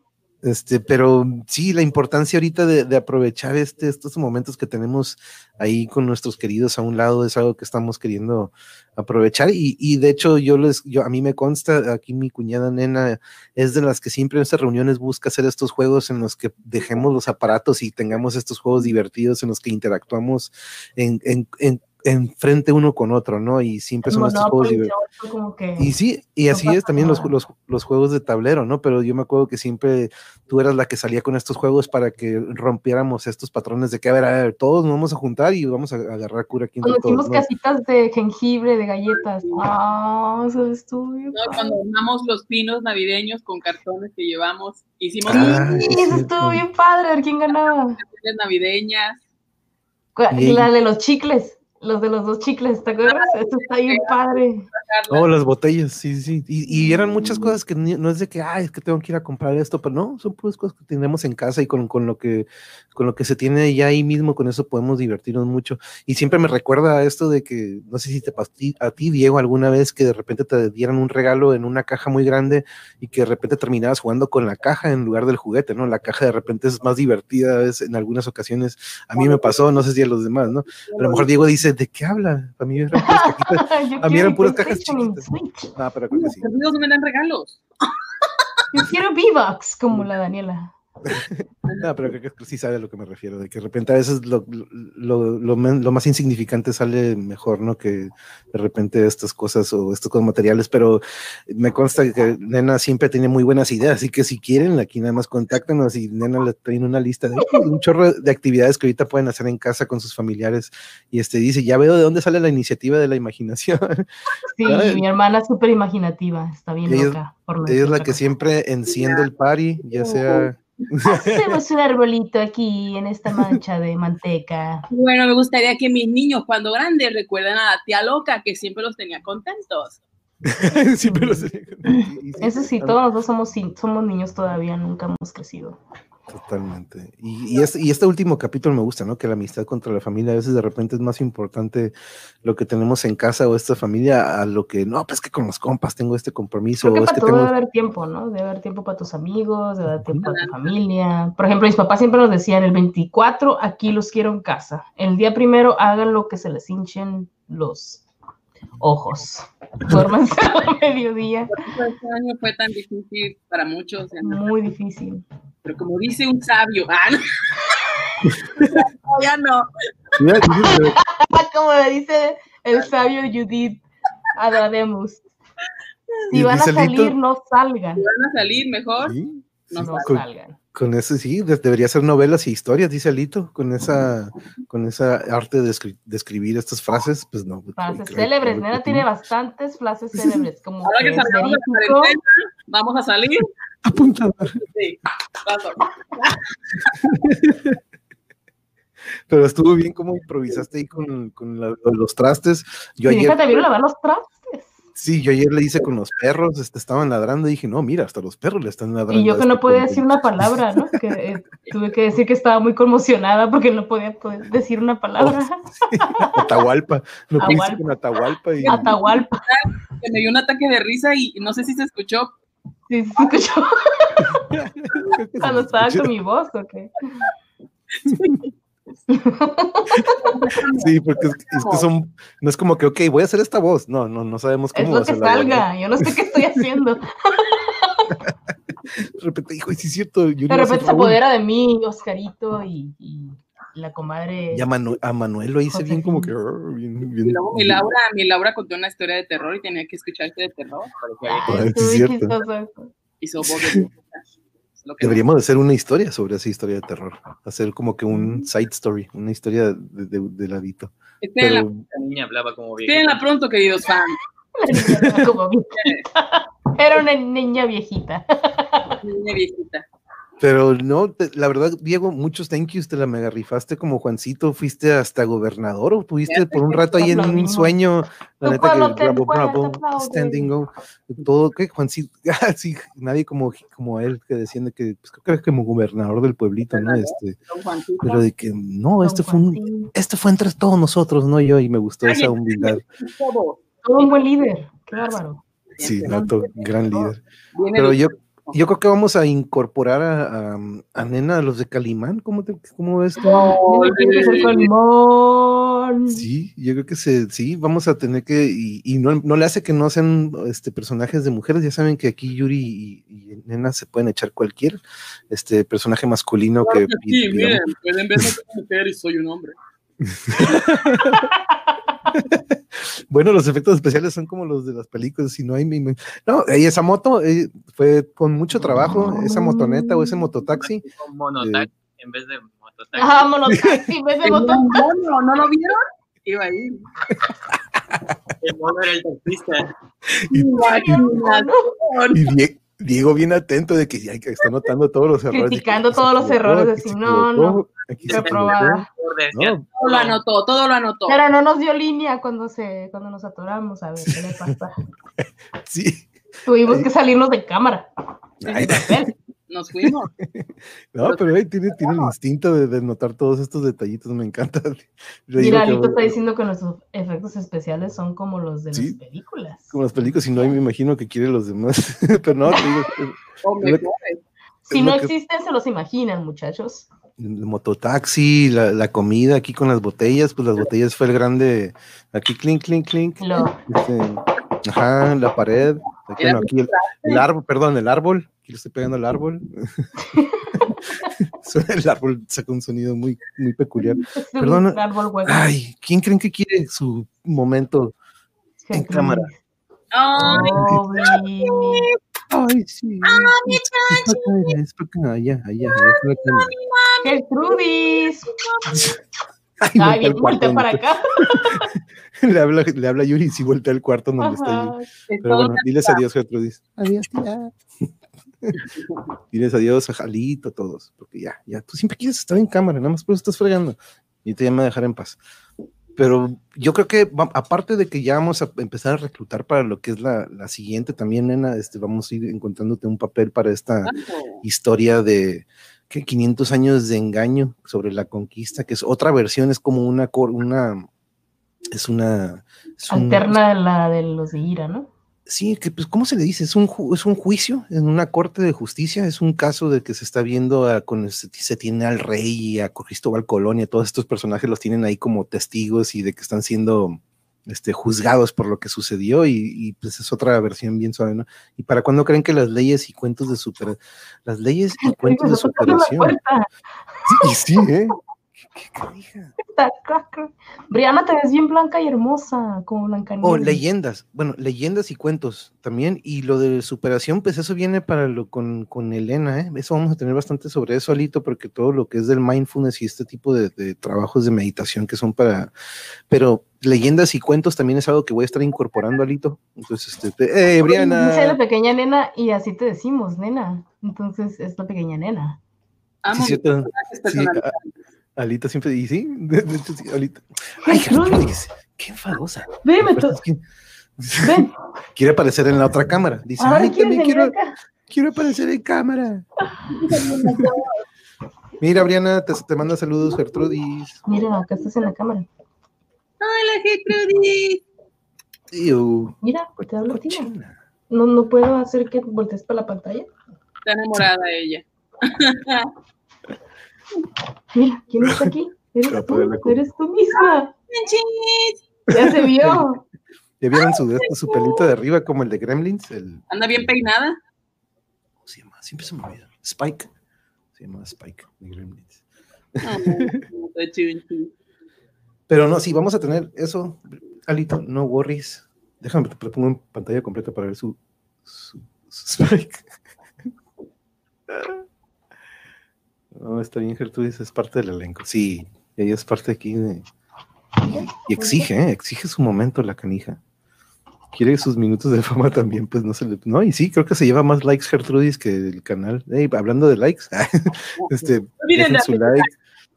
Este, pero sí, la importancia ahorita de, de aprovechar este, estos momentos que tenemos ahí con nuestros queridos a un lado es algo que estamos queriendo aprovechar. Y, y de hecho, yo les, yo, a mí me consta, aquí mi cuñada nena es de las que siempre en estas reuniones busca hacer estos juegos en los que dejemos los aparatos y tengamos estos juegos divertidos en los que interactuamos en, en, en, en frente uno con otro, ¿no? Y siempre son estos juegos divertidos. Y sí, y así es también los, los, los juegos de tablero, ¿no? Pero yo me acuerdo que siempre tú eras la que salía con estos juegos para que rompiéramos estos patrones de que, a ver, a ver, todos nos vamos a juntar y vamos a agarrar cura aquí Cuando hicimos todos, ¿no? casitas de jengibre, de galletas. Ah, eso estuvo bien ¿no? Cuando armamos los pinos navideños con cartones que llevamos, hicimos Ah, Sí, es eso estuvo bien padre, a ver quién ganaba. navideñas. La de los chicles, los de los dos chicles, ¿te acuerdas? Eso está bien padre. Oh, las botellas, sí, sí. Y, y eran muchas cosas que ni- no es de que, ay, es que tengo que ir a comprar esto, pero no, son puras cosas que tenemos en casa y con, con lo que con lo que se tiene ya ahí mismo, con eso podemos divertirnos mucho. Y siempre me recuerda a esto de que, no sé si te pasó a ti- a ti, Diego, alguna vez que de repente te dieran un regalo en una caja muy grande y que de repente terminabas jugando con la caja en lugar del juguete, ¿no? La caja de repente es más divertida a veces, en algunas ocasiones. A mí me pasó, no sé si a los demás, ¿no? A lo mejor Diego dice, ¿de qué habla? A mí eran puras cajitas. A mí eran puras cajas chiquitas. Ah, pero creo que sí. Los amigos no me dan regalos. Yo quiero V-Bucks, como la Daniela. No, pero creo que sí sabe a lo que me refiero, de que de repente a veces lo, lo, lo, men- lo más insignificante sale mejor, ¿no? Que de repente estas cosas o estos cosas materiales, pero me consta que Nena siempre tiene muy buenas ideas, así que si quieren, aquí nada más contáctenos y Nena le traen una lista de un chorro de actividades que ahorita pueden hacer en casa con sus familiares y este dice, ya veo de dónde sale la iniciativa de la imaginación. Sí, mi hermana es súper imaginativa, está bien Ella loca. por Ella es la que siempre enciende el party, ya sea... Hacemos un arbolito aquí en esta mancha de manteca. Bueno, me gustaría que mis niños, cuando grandes, recuerden a la tía loca que siempre los tenía contentos. sí. y- y sí, Eso sí, todos nosotros somos, sin- somos niños todavía, nunca hemos crecido. Totalmente. Y, y, este, y este último capítulo me gusta, ¿no? Que la amistad contra la familia a veces de repente es más importante lo que tenemos en casa o esta familia a lo que, no, pues que con los compas tengo este compromiso Creo que o es para que todo tengo... debe haber tiempo, ¿no? Debe haber tiempo para tus amigos, debe haber tiempo para tu familia. Por ejemplo, mis papás siempre nos decían, el 24 aquí los quiero en casa. El día primero hagan lo que se les hinchen los ojos. Duérmanse a mediodía. Este año fue tan difícil para muchos, Muy difícil. pero como dice un sabio, ah, no. No, ya no. Como le dice el sabio Judith Adademus. Si van a salir, no salgan. Si van a salir mejor, Sí, no salgan. Con eso sí, de- debería ser novelas y historias, dice Alito, con esa, con esa arte de, escri- de escribir estas frases, pues no. Frases creo- célebres. Nena tiene bastantes frases célebres. Como ahora que salgamos de la cuarentena, vamos a salir. Apuntador. Sí. Pero estuvo bien como improvisaste ahí con, con la- los trastes. Yo ayer, te vieron lavar los trastes. Sí, yo ayer le hice con los perros, este, estaban ladrando y dije, no, mira, hasta los perros le están ladrando. Y yo que no este podía compa". decir una palabra, ¿no? Que eh, tuve que decir que estaba muy conmocionada porque no podía poder decir una palabra. Atahualpa, no pudiste Atahualpa. con Atahualpa y Atahualpa. Que me dio un ataque de risa y no sé si se escuchó. Sí, sí, se escuchó que cuando estaba con mi voz, ¿o qué? Sí, porque es, es que son, no es como que, ok, voy a hacer esta voz. No, no, no sabemos Es cómo lo que salga. Yo no sé qué estoy haciendo. De repente, hijo, sí es cierto. Yuri De repente se apodera de mí Oscarito y, y la comadre. Y a, Manu- a Manuel lo hice bien como que. Luego mi Laura, mi Laura contó una historia de terror y tenía que escucharse de terror. Ay, estuvo es cierto. Hizo voz de Es lo que Deberíamos de hacer una historia sobre esa historia de terror. Hacer como que un side story, una historia de, de, de ladito. Pero La niña hablaba como pronto, queridos fans. Era como viejita. Era una niña viejita. Niña viejita. Pero no, te- la verdad, Diego, muchos thank yous, te la mega rifaste como Juancito, fuiste hasta gobernador o tuviste por un rato ahí en un sueño, la neta que bravo, bravo, standing go, todo, que Juancito, ah, sí, nadie como, como él que desciende que, pues creo que como gobernador del pueblito, ¿no? Este, pero de que no, este fue un, este fue entre todos nosotros, no yo, y me gustó esa Cállate. humildad. Todo. Todo un buen líder. Qué bárbaro. Sí, nato, gran líder. Pero yo, yo creo que vamos a incorporar a, a, a Nena, a los de Calimán, ¿cómo, te, cómo ves? ser Calimán. Sí, yo creo que se, sí, vamos a tener que, y, y no, no le hace que no sean este, personajes de mujeres, ya saben que aquí Yuri y, y Nena se pueden echar cualquier este personaje masculino que Claro que sí, pi- miren, pueden verme como mujer y soy un hombre. Bueno, los efectos especiales son como los de las películas, y no hay, mi- no, y esa moto eh, fue con mucho trabajo, esa motoneta o ese mototaxi, monotaxi en vez de mototaxi. Vámonos, taxi, en vez de botón. mono, ¿no lo vieron? Iba ahí. El mono era el taxista. y, y Die- Diego bien atento de que ya está notando todos los errores. Criticando todos los equivocó, errores, así, no, se Reprobada. No, Todo lo anotó, todo lo anotó. Pero no nos dio línea cuando se, cuando nos atoramos, a ver qué le pasa. sí. Tuvimos que salirnos de cámara. Ay, Nos fuimos. no, pero ahí tiene, tiene el instinto de, de notar todos estos detallitos, me encanta. Mira, que- Lito está diciendo que nuestros efectos especiales son como los de Sí. las películas. como las películas, y no, ahí me imagino que quiere los demás. pero no, te digo, que-. Si no que- existen, se los imaginan, muchachos. el mototaxi, la, la comida aquí con las botellas, pues las botellas fue el grande, aquí clink, clink, clink. Lo, Este, ajá, la pared. Aquí, bueno, aquí el, el árbol, perdón, el árbol. Aquí le estoy pegando al árbol. El árbol saca un sonido muy, muy peculiar. hueco. Ay, ¿quién creen que quiere su momento? en Gertrudis. cámara. Ay, Pobre. Ay, sí. Es para acá, allá, allá. Gertrudis. Ay, Ay, bien, voltea para acá. le, habla, le habla Yuri y si voltea al cuarto donde está Yuri. Pero bueno, diles adiós, Gertrudis. Adiós, tía. diles adiós a Jalito, a todos, porque ya, ya, tú siempre quieres estar en cámara, nada más por eso estás fregando. Y te voy a dejar en paz. pero yo creo que aparte de que ya vamos a empezar a reclutar para lo que es la, la siguiente también, nena, este, vamos a ir encontrándote un papel para esta historia de que 500 años de engaño sobre la conquista, que es otra versión, es como una, una es una... es un- Alterna a la de los de Ira, ¿no? Sí, que pues, ¿cómo se le dice? Es un, ju- es un juicio en una corte de justicia, es un caso de que se está viendo a- con se, se tiene al rey y a Cristóbal Colón y a todos estos personajes los tienen ahí como testigos y de que están siendo este, juzgados por lo que sucedió y, y, pues es otra versión bien suave, ¿no? ¿Y para cuándo creen que las leyes y cuentos de super, las leyes y cuentos de superación? sí, ¿eh? Brianna, te ves bien blanca y hermosa, como Blancanieves. O leyendas, bueno, leyendas y cuentos también. Y lo de superación, pues eso viene para lo con, con Elena, ¿eh? Eso vamos a tener bastante sobre eso, Alito, porque todo lo que es del mindfulness y este tipo de, de trabajos de meditación que son para. Pero leyendas y cuentos también es algo que voy a estar incorporando, Alito. Entonces, este. ¡Eh, Dice la pequeña nena y así te decimos, nena. Entonces es la pequeña nena. Amo Sí, cierto. Sí, personalizados. a- Alito siempre dice, sí, de, de hecho, sí, Alito. Ay, Gertrudis, qué enfadosa. Ven, ven. Quiere aparecer en la otra cámara. Dice, Ahora ay, también quiero, quiero aparecer en cámara. Mira, Briana, te, te manda saludos, Gertrudis. Mira, acá estás en la cámara. Hola, Gertrudis. Mira, te hablo cochina. No, no puedo hacer que voltees para la pantalla. Está enamorada ella. Mira, ¿quién está aquí? Eres tú, eres tú misma. Ya se vio. ¿Ya vieron su, este, su pelito de arriba como el de Gremlins? El, Anda bien peinada. ¿Cómo se llama? Siempre se me olvida. Spike. Se llama Spike de Gremlins. Ah. Pero no, sí, vamos a tener eso. Alito, no worries. Déjame, te te pongo en pantalla completa para ver su, su, su Spike. No, está bien, Gertrudis, es parte del elenco. Sí, ella es parte aquí de... Y exige, ¿eh? exige su momento la canija. Quiere sus minutos de fama también, pues no se le... No, y sí, creo que se lleva más likes Gertrudis que el canal. Hablando de likes, este, dejen su like.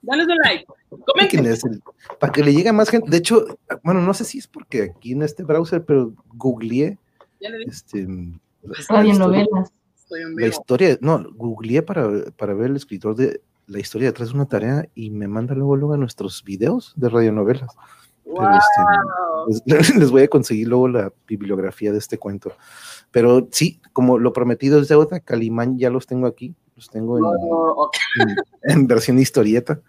Dale un like. Ese- para que le llegue a más gente. De hecho, bueno, no sé si es porque aquí en este browser, pero googleé Ya le dije, este, la, Radionovelas. Estoy en la historia, no, googleé para, para ver el escritor de la historia detrás de una tarea y me manda luego, luego a nuestros videos de radionovelas. Pero, este, Wow. les, voy a conseguir luego la bibliografía de este cuento. Pero sí, como lo prometido es deuda, Calimán ya los tengo aquí, los tengo en, Oh, ok. en, en versión historieta.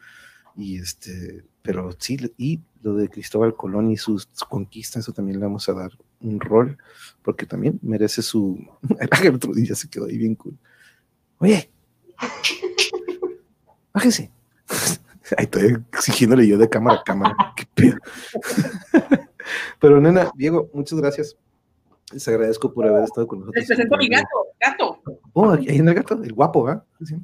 Y este, pero sí, y lo de Cristóbal Colón y sus, su conquista, eso también le vamos a dar un rol, porque también merece su. otro día se quedó ahí bien cool. Oye, bájese. Ahí estoy exigiéndole yo de cámara a cámara. Qué pedo. Pero nena, Diego, muchas gracias. Les agradezco por haber estado con nosotros. Les presento a mi gato. Gato. Oh, hay en el gato, el guapo, ¿ah? Sí.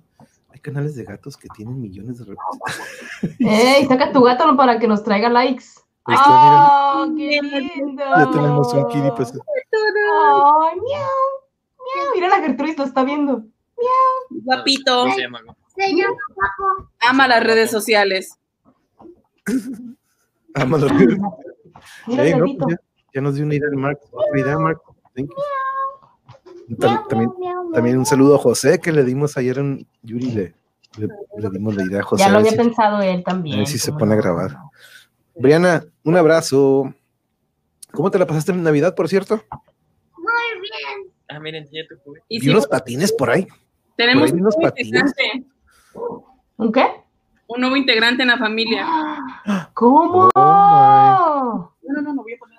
Hay canales de gatos que tienen millones de reproducciones. ¡Ey! Saca tu gato para que nos traiga likes. ¡Oh, qué lindo! Ya tenemos un kitty, pues. ¡Ay, miau! ¡Miau! Mira la Gertrudis lo está viendo. Guapito. ¿Cómo se llama? Se llama Papo. Ama las redes sociales. Ama no, gatito. pues ya, nos dio una idea Mark. Otra idea, Mark. Thank you. Miau, también, miau, miau, miau. también un saludo a José que le dimos ayer en Yuri. Le, le, le dimos la idea a José. Ya lo a había si- pensado él a también. ver si se pone a no. Briana, un abrazo. ¿Cómo te la pasaste en Navidad, por cierto? Muy bien. Ah, miren, enseña tu juguete. Y si unos patines por ahí. tenemos por ahí un unos nuevo patines. integrante. ¿Un qué? Un nuevo integrante en la familia. ¿Cómo? Oh, No, no, no, no voy a poner.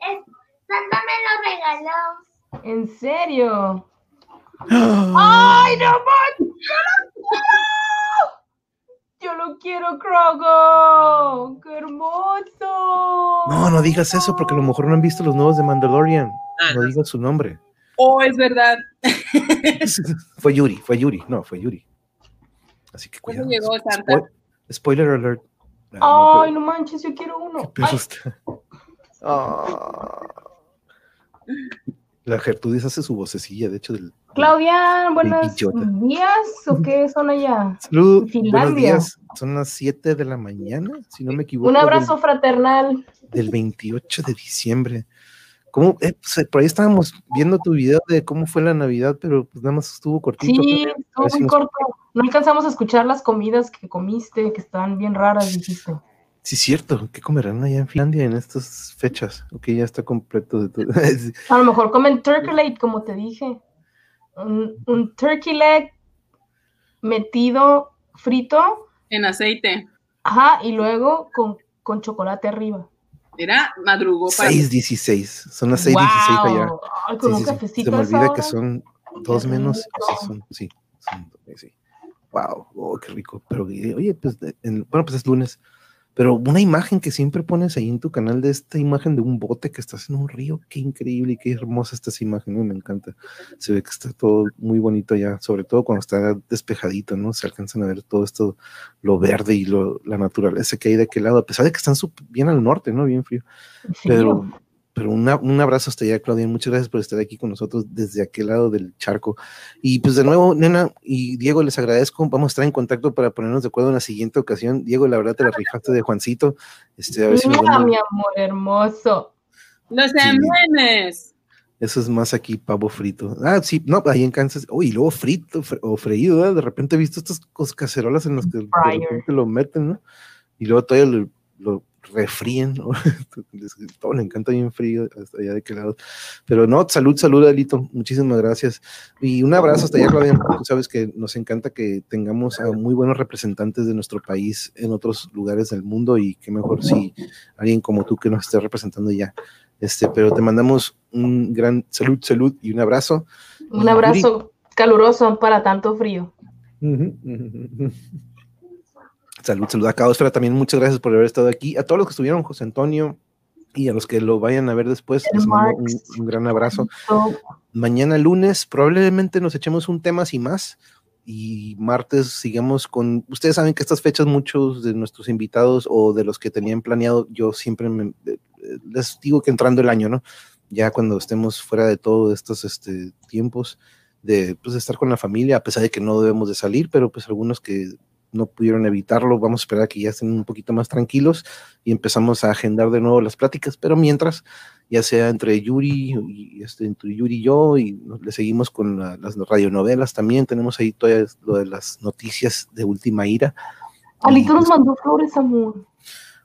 Es- Santa me lo regaló. ¿En serio? ¡Ay, no man! ¡Yo lo quiero, Krogo! ¡Qué hermoso! No, no digas eso porque a lo mejor no han visto los nuevos de Mandalorian. Ah, No digas su nombre. Oh, es verdad. fue Yuri, fue Yuri, no, fue Yuri. Así que ¿Cuándo cuidado. llegó Santa? Spoil- spoiler alert. No, ¡Ay, pero- no manches! Yo quiero uno. pero Ay, está- Ah. La Gertrudis hace su vocecilla, de hecho, del. Claudia, buenos días. ¿O qué son allá? Salud, buenos Finlandia. días. son las 7 de la mañana, si no me equivoco. Un del- abrazo fraternal. del 28 de diciembre. ¿Cómo? eh, pues, por ahí estábamos viendo tu video de cómo fue la Navidad, pero pues nada más estuvo cortito. Sí, estuvo muy corto. No alcanzamos a escuchar las comidas que comiste, que estaban bien raras, dijiste. Sí, cierto. ¿Qué comerán allá en Finlandia en estas fechas? Ok, ya está completo de todo. A lo mejor comen turkey como te dije. Un, un turkey leg metido frito, En aceite. ajá, y luego con, con chocolate arriba. Mira, madrugó para. 6.16. Son las 6.16 allá. Guau, Ay, con Sí, un sí, sí. cafecito Se me olvida que son dos menos. Sí, son, sí, son, sí. Wow, oh, qué rico. Pero, oye, pues, en- bueno, pues es lunes. Pero una imagen que siempre pones ahí en tu canal de esta imagen de un bote que estás en un río, qué increíble y qué hermosa está esa imagen, ¿no? me encanta. Se ve que está todo muy bonito allá, sobre todo cuando está despejadito, ¿no? Se alcanzan a ver todo esto, lo verde y lo, la naturaleza que hay de aquel lado, a pesar de que están bien al norte, ¿no? Bien frío. Frío. Pero, pero una- un abrazo hasta allá, Claudia. Muchas gracias por estar aquí con nosotros desde aquel lado del charco. Y pues de nuevo, Nena y Diego, les agradezco. Vamos a estar en contacto para ponernos de acuerdo en la siguiente ocasión. Diego, la verdad te la rifaste de Juancito. Este, a ver si Mira, mi amor hermoso. Los emenes. Eso es más aquí, pavo frito. Ah, sí, no, ahí en Kansas. Uy, y luego frito fr- o freído, ¿verdad? De repente he visto estas cacerolas en las que de repente lo meten, ¿no? Y luego todavía lo, lo refríen, Todo le encanta bien frío hasta allá de aquel lado. Pero no, salud, salud, Alito. Muchísimas gracias. Y un abrazo hasta allá, Claudia. Tú sabes que nos encanta que tengamos a muy buenos representantes de nuestro país en otros lugares del mundo y qué mejor si alguien como tú que nos esté representando ya. Este, pero te mandamos un gran salud, salud y un abrazo. Un abrazo caluroso para tanto frío. Salud, salud a Caosfera también. Muchas gracias por haber estado aquí. A todos los que estuvieron, José Antonio, y a los que lo vayan a ver después, les mando un, un gran abrazo. Mañana lunes probablemente nos echemos un tema sin más y martes sigamos con, ustedes saben que estas fechas muchos de nuestros invitados o de los que tenían planeado, yo siempre me- eh, les digo que entrando el año, ¿no? Ya cuando estemos fuera de todos estos este, tiempos de, pues, estar con la familia, a pesar de que no debemos de salir, pero pues algunos que no pudieron evitarlo, vamos a esperar a que ya estén un poquito más tranquilos y empezamos a agendar de nuevo las pláticas, pero mientras ya sea entre Yuri y este, entre Yuri y yo, y le seguimos con la- las radionovelas también. Tenemos ahí todavía lo de las noticias de última ira. Alito nos mandó flores, amor.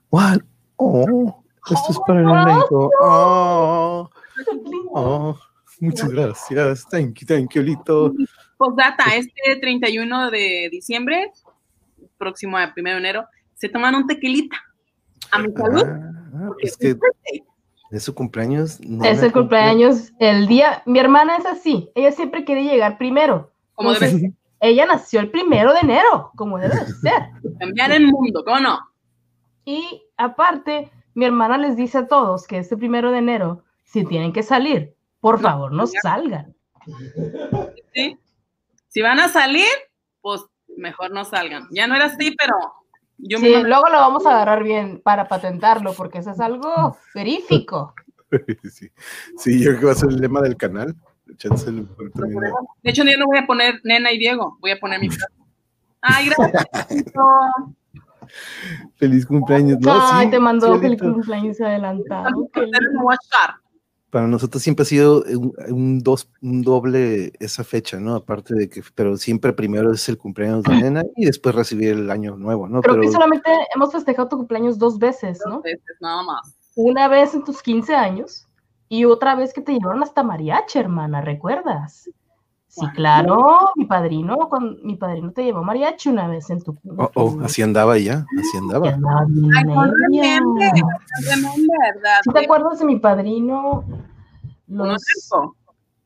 ¿cuál? Oh, esto es para el Alito. Oh, oh, muchas gracias. Thank you, thank you, Alito. Postdata, este 31 de diciembre, próximo a 1 de enero, se toman un tequilita. A mi salud. Ah, es que es su cumpleaños. Es nena, el cumpleaños, el día. Mi hermana es así. Ella siempre quiere llegar primero. Como debe Entonces, ella nació el primero de enero, como debe de ser. cambiar el mundo, ¿cómo no? Y aparte, mi hermana les dice a todos que este primero de enero, si tienen que salir, por No, favor, no ya. salgan. ¿sí? Si van a salir, pues mejor no salgan. Ya no era así, pero yo Sí, me luego lo vamos a agarrar bien para patentarlo, porque eso es algo verífico. Sí, sí, yo creo que va a ser el lema del canal. De hecho, yo no voy a poner nena y Diego, voy a poner mi. Ay, gracias. Feliz cumpleaños. No, Ay, sí, te mandó feliz cumpleaños adelantado. Para nosotros siempre ha sido un, un dos, un doble esa fecha, ¿no? Aparte de que, pero siempre primero es el cumpleaños de nena y después recibir el año nuevo, ¿no? Creo Pero que solamente hemos festejado tu cumpleaños dos veces, ¿no? Dos veces, nada más. Una vez en tus 15 años y otra vez que te llevaron hasta mariachi, hermana, ¿recuerdas? Sí, claro, mi padrino, cuando, mi padrino te llevó mariachi una vez en tu oh, oh, así andaba ya, así andaba. Ay, no remember, ¿verdad? ¿Sí te acuerdas de mi padrino? Los,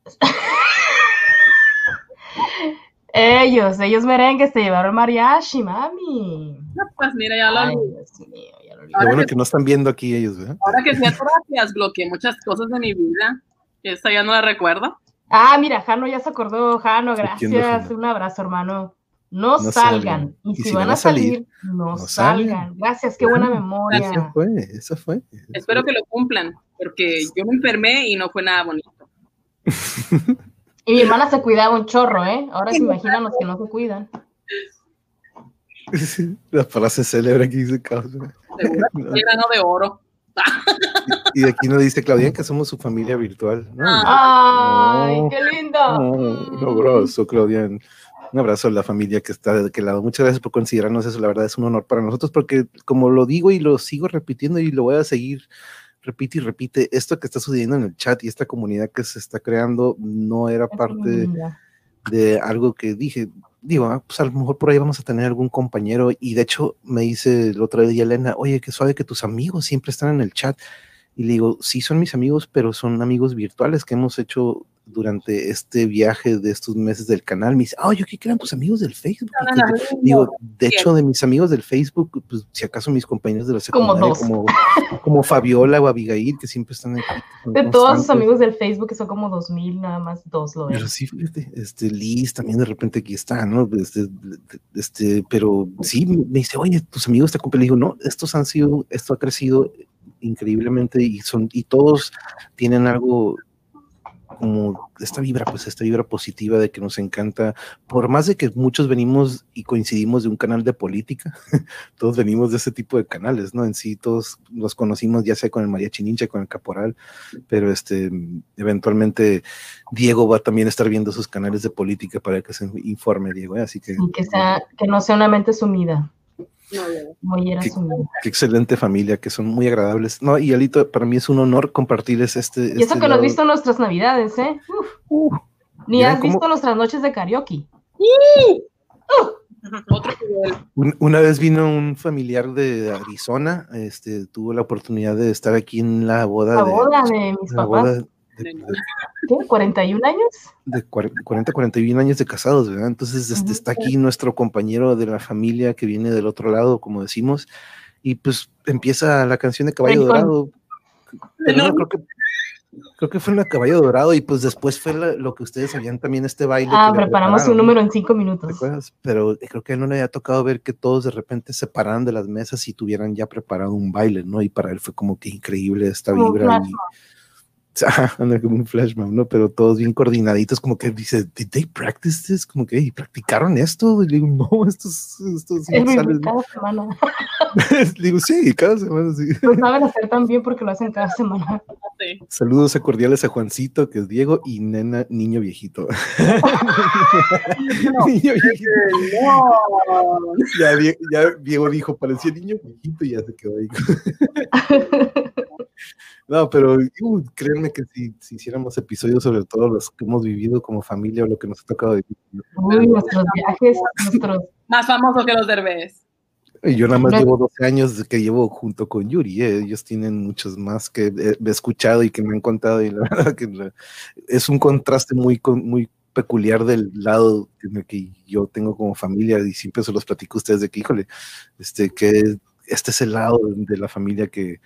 ellos, ellos merengues te llevaron mariachi, mami. No, pues mira, ya lo Ay. Dios mío, ya lo. Lo Ahora bueno que- que no están viendo aquí ellos, ¿verdad? Ahora que fui a terapia, desbloqueé muchas cosas de mi vida. que Esta ya no la recuerdo. Ah, mira, Jano ya se acordó. Jano, gracias. Un abrazo, hermano. No, No salgan. salgan. Y, si, si van a salir, no, no salgan. salgan. Gracias, qué buena memoria. fue, esa fue. Espero que lo cumplan, porque yo me enfermé y no fue nada bonito. Y mi hermana se cuidaba un chorro, ¿eh? Ahora se imaginan los que no se cuidan. La frase célebre que dice que lleno de oro. Y de aquí nos dice Claudia que somos su familia virtual. ¿no? ¡Ay, No. qué lindo! No, un abrazo, Claudian. Un abrazo a la familia que está de aquel lado. Muchas gracias por considerarnos eso. La verdad es un honor para nosotros porque, como lo digo y lo sigo repitiendo y lo voy a seguir, repite y repite, esto que está sucediendo en el chat y esta comunidad que se está creando no era parte de algo que dije. Digo, ah, pues a lo mejor por ahí vamos a tener algún compañero. Y de hecho, me dice el otro día Elena, oye, que suave que tus amigos siempre están en el chat. Y le digo, sí, son mis amigos, pero son amigos virtuales que hemos hecho durante este viaje de estos meses del canal. Me dice, oh, yo creí que eran tus amigos del Facebook. No, no, que- no, digo, de hecho, de mis amigos del Facebook, pues si acaso mis compañeros de la secundaria, como, como Fabiola o Abigail, que siempre están aquí. De todos sus amigos del Facebook, que son como dos mil, nada más dos lo ven. Pero sí, fíjate, este, Liz también de repente aquí está, ¿no? Este, este, pero sí, me dice, oye, tus amigos te cumplen. Le digo, no, estos han sido, esto ha crecido increíblemente y son, y todos tienen algo como esta vibra, pues esta vibra positiva de que nos encanta, por más de que muchos venimos y coincidimos de un canal de política, todos venimos de ese tipo de canales, ¿no? En sí, todos nos conocimos ya sea con el María Chinincha, con el Caporal, pero este, eventualmente Diego va a también estar viendo sus canales de política para que se informe, Diego, ¿eh? así que Y que, sea, que no sea una mente sumida, Qué- qué excelente familia, que son muy agradables. No, y Alito, para mí es un honor compartirles este. Y eso este que no has visto nuestras navidades, ¿eh? Uf, Uh, ni has cómo- visto nuestras noches de karaoke. Otro nivel. un- una vez vino un familiar de Arizona, este, tuvo la oportunidad de estar aquí en la boda La de. boda de mis la papás. boda de, De- de- ¿Qué? ¿41 años? de cuar- 40, 41 años de casados, ¿verdad? Entonces, este, está aquí nuestro compañero de la familia que viene del otro lado, como decimos, y pues empieza la canción de Caballo. Dorado. No, creo que creo que fue una Caballo Dorado y pues después fue la- lo que ustedes sabían también este baile. Ah, preparamos un número en 5 ¿te minutos. Pero creo que a él no le había tocado ver que todos de repente se pararan de las mesas y tuvieran ya preparado un baile, ¿no? Y para él fue como que increíble esta vibra. Y, como un flash mob, ¿no? Pero todos bien coordinaditos, como que dice, ¿did they practice this? Como que, "¿Y ¿practicaron esto? Y le digo, no, esto es, esto sí Es mi sale". cada semana. Le digo, sí, cada semana sí. Lo saben hacer tan bien porque lo hacen cada semana. Sí. Saludos a cordiales a Juancito, que es Diego, y Nena, niño viejito. niño viejito. No. Ya, ya Diego dijo, parecía niño viejito y ya se quedó ahí. No, pero uh, créanme que si, si hiciéramos episodios sobre todo los que hemos vivido como familia o lo que nos ha tocado vivir. Uy, nuestros viajes, nuestros. Más famoso que los derbés. Yo nada más No. llevo 12 años que llevo junto con Yuri, ¿eh? ellos tienen muchos más que he, he escuchado y que me han contado y la verdad que es un contraste muy, muy peculiar del lado en el que yo tengo como familia y siempre se los platico a ustedes de que, híjole, este, que este es el lado de la familia que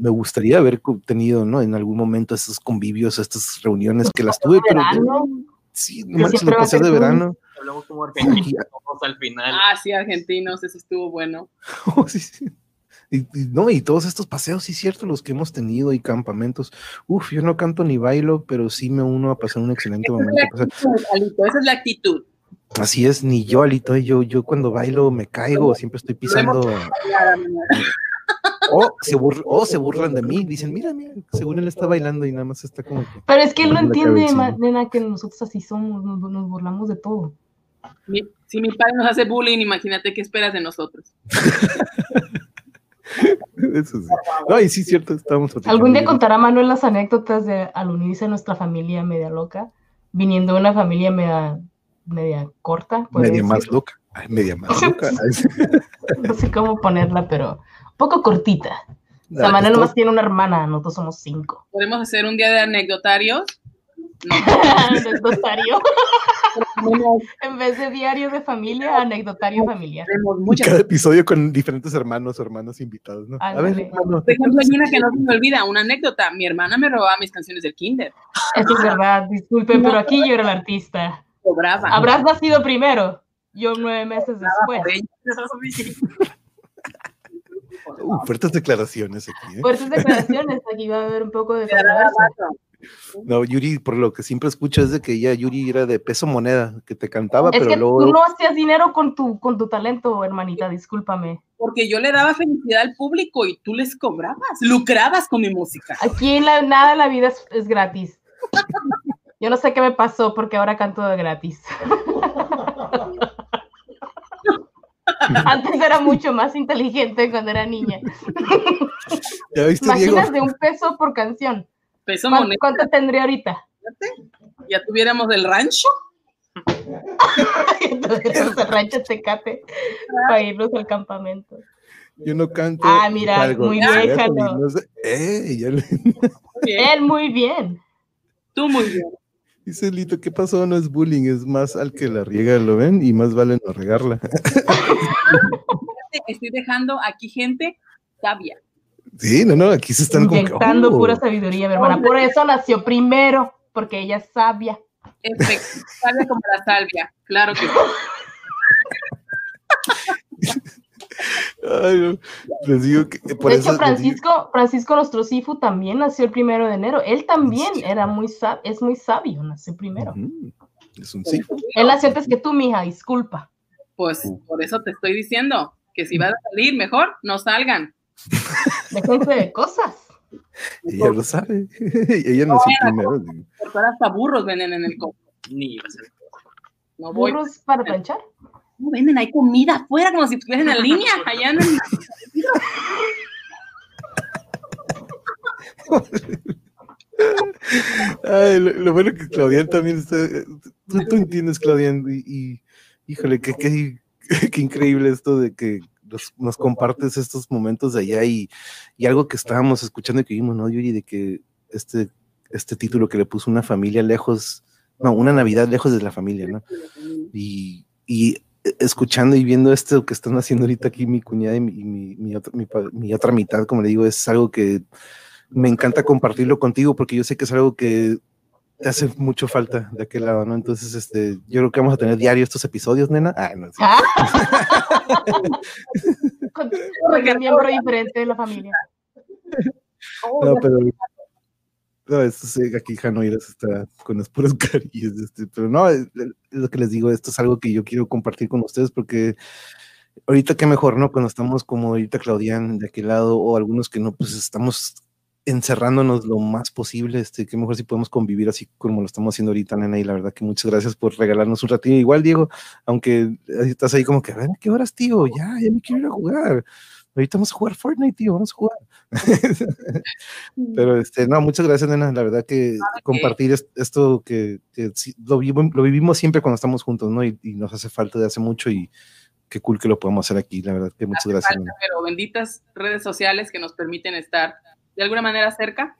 me gustaría haber tenido, ¿no? En algún momento estos convivios, estas reuniones que las tuve, pero verano, sí, no lo pasé de verano. Hablamos como argentinos al final. Ah, sí, argentinos, eso estuvo bueno. Oh, sí, sí. Y, y no, y todos estos paseos, sí, cierto, los que hemos tenido y campamentos. Uf, yo no canto ni bailo, pero sí me uno a pasar un excelente Esa es momento. la Pasar- actitud, Alito, esa es la actitud. Así es, ni yo, Alito, yo, yo cuando bailo me caigo, siempre estoy pisando. O se, burl- o se burlan de mí, dicen, mira, mira, según él está bailando y nada más está como que. Pero es que él no entiende, nena, que nosotros así somos, nos, nos burlamos de todo. Mi- si mi padre nos hace bullying, imagínate qué esperas de nosotros. Eso sí. No, y sí, cierto, platicando Algún día contará Manuel las anécdotas de al unirse a nuestra familia media loca, viniendo de una familia media, media corta. Media más loca. Ay, media más loca. No sé cómo ponerla, pero poco cortita. O sea, Manuel nomás tiene una hermana, nosotros somos cinco. Podemos hacer un día de anecdotarios. No, Anecdotario. En vez de diario de familia, anecdotario familiar. tenemos Y muchas. cada episodio con diferentes hermanos o hermanas invitados, ¿no? A ver, hermano, Por ejemplo, hay una que no se me olvida, una anécdota. Mi hermana me robaba mis canciones del kinder. Eso es verdad, disculpen, pero aquí yo era el artista. Cobraba. Habrás nacido primero, yo nueve meses después. Uh, fuertes declaraciones aquí, ¿eh? Fuertes declaraciones, aquí va a haber un poco de. No, Yuri, por lo que siempre escucho es de que ella, Yuri, era de peso moneda, que te cantaba, Es pero que luego. tú no hacías dinero con tu, con tu talento, hermanita, discúlpame. Porque yo le daba felicidad al público y tú les cobrabas, lucrabas con mi música. Aquí en la, nada en la vida es, es gratis. Yo no sé qué me pasó porque ahora canto de gratis. Antes era mucho más inteligente cuando era niña. ¿Ya viste, Diego? Imaginas de un peso por canción. Peso ¿Cuánto, moneda, cuánto tendría ahorita? ya tuviéramos el rancho. Entonces, el rancho Tecate para irnos al campamento. Yo no canto. Ah, mira, muy Ya, bien, no sé. Eh, le- Él muy bien. tú muy bien. Dice Lito, ¿qué pasó? No es bullying, es más al que la riega, ¿lo ven? Y más vale no regarla. Estoy dejando aquí gente sabia. Sí, no, no, aquí se están como que, Inyectando oh. pura sabiduría, mi hermana. Por eso nació primero, porque ella es sabia. Efecto, sabia como la salvia. Claro que sí. Ay, no. Les digo que por de eso hecho, digo- Francisco, Francisco nuestro Sifu también nació el primero de enero. Él también era muy sab- es muy sabio, nació primero. Es un sí. Él nació antes que tú, mija, disculpa. Pues por eso te estoy diciendo que si vas a salir, mejor no salgan. Déjense de cosas. Ella lo sabe. Ella no el primero. digo. Porque ahora hasta burros venden en el copo. Ni a ser. No voy. Burros para planchar. No venden, hay comida afuera como si estuvieran en línea. Allá en el... Ay, lo, lo bueno que Claudian también está. Tú, tú entiendes, Claudian, y, y, híjole, qué, qué, qué increíble esto de que nos, nos compartes estos momentos de allá y, y algo que estábamos escuchando y que vimos, ¿no, Yuri? De que este, este título que le puso una familia lejos, no, una Navidad lejos de la familia, ¿no? Y, y escuchando y viendo esto que están haciendo ahorita aquí mi cuñada y mi, mi, mi otra, mi mitad, como le digo, es algo que me encanta compartirlo contigo porque yo sé que es algo que te hace mucho falta de aquel lado, ¿no? Entonces, este, yo creo que vamos a tener diario estos episodios, nena. Ah, no, sí. Ah. Con con un miembro diferente de la familia. No, pero no, esto sí, aquí Janoiras está con las puras carillas, este, pero no, es, lo que les digo, esto es algo que yo quiero compartir con ustedes porque ahorita qué mejor, ¿no? Cuando estamos como ahorita Claudian de aquel lado o algunos que no, pues estamos encerrándonos lo más posible, este, qué mejor si podemos convivir así como lo estamos haciendo ahorita, nena, y la verdad que muchas gracias por regalarnos un ratito. Igual, Diego, aunque estás ahí como que, a ver, ¿qué horas, tío? Ya, ya me quiero ir a jugar. Ahorita vamos a jugar Fortnite, tío, vamos a jugar. Pero este, no, muchas gracias, nena. La verdad que compartir es- esto que, que sí, lo, vivo- lo vivimos siempre cuando estamos juntos, ¿no? Y, y nos hace falta de hace mucho y qué cool que lo podemos hacer aquí. La verdad que muchas Hace gracias, falta, nena. pero benditas redes sociales que nos permiten estar de alguna manera cerca.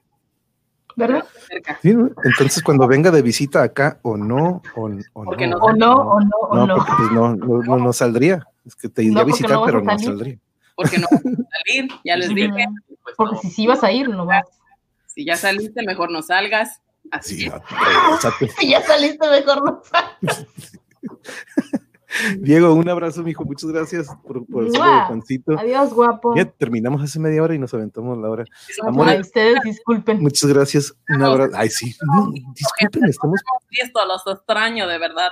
¿Verdad? cerca. Sí, ¿no? Entonces, cuando venga de visita acá, o no, o, o Porque no. no- O no, o no, o No, no. porque pues no, no, no, no saldría. Es que te iría No, a visitar, no vas a pero no salir. saldría. Porque no vas a salir, ya les dije. Pues Porque no. si sí vas a ir, no vas. Si ya saliste, mejor no salgas. Así Sí, exacto. Si ya saliste, mejor no salgas. Diego, un abrazo, mijo. Muchas gracias por, por el. Juancito. Adiós, guapo. Ya terminamos hace media hora y nos aventamos la hora. Amor, Ay, ustedes disculpen. Muchas gracias. Un abrazo. Ay, sí. No, disculpen, estamos. Listo, los extraño, de verdad.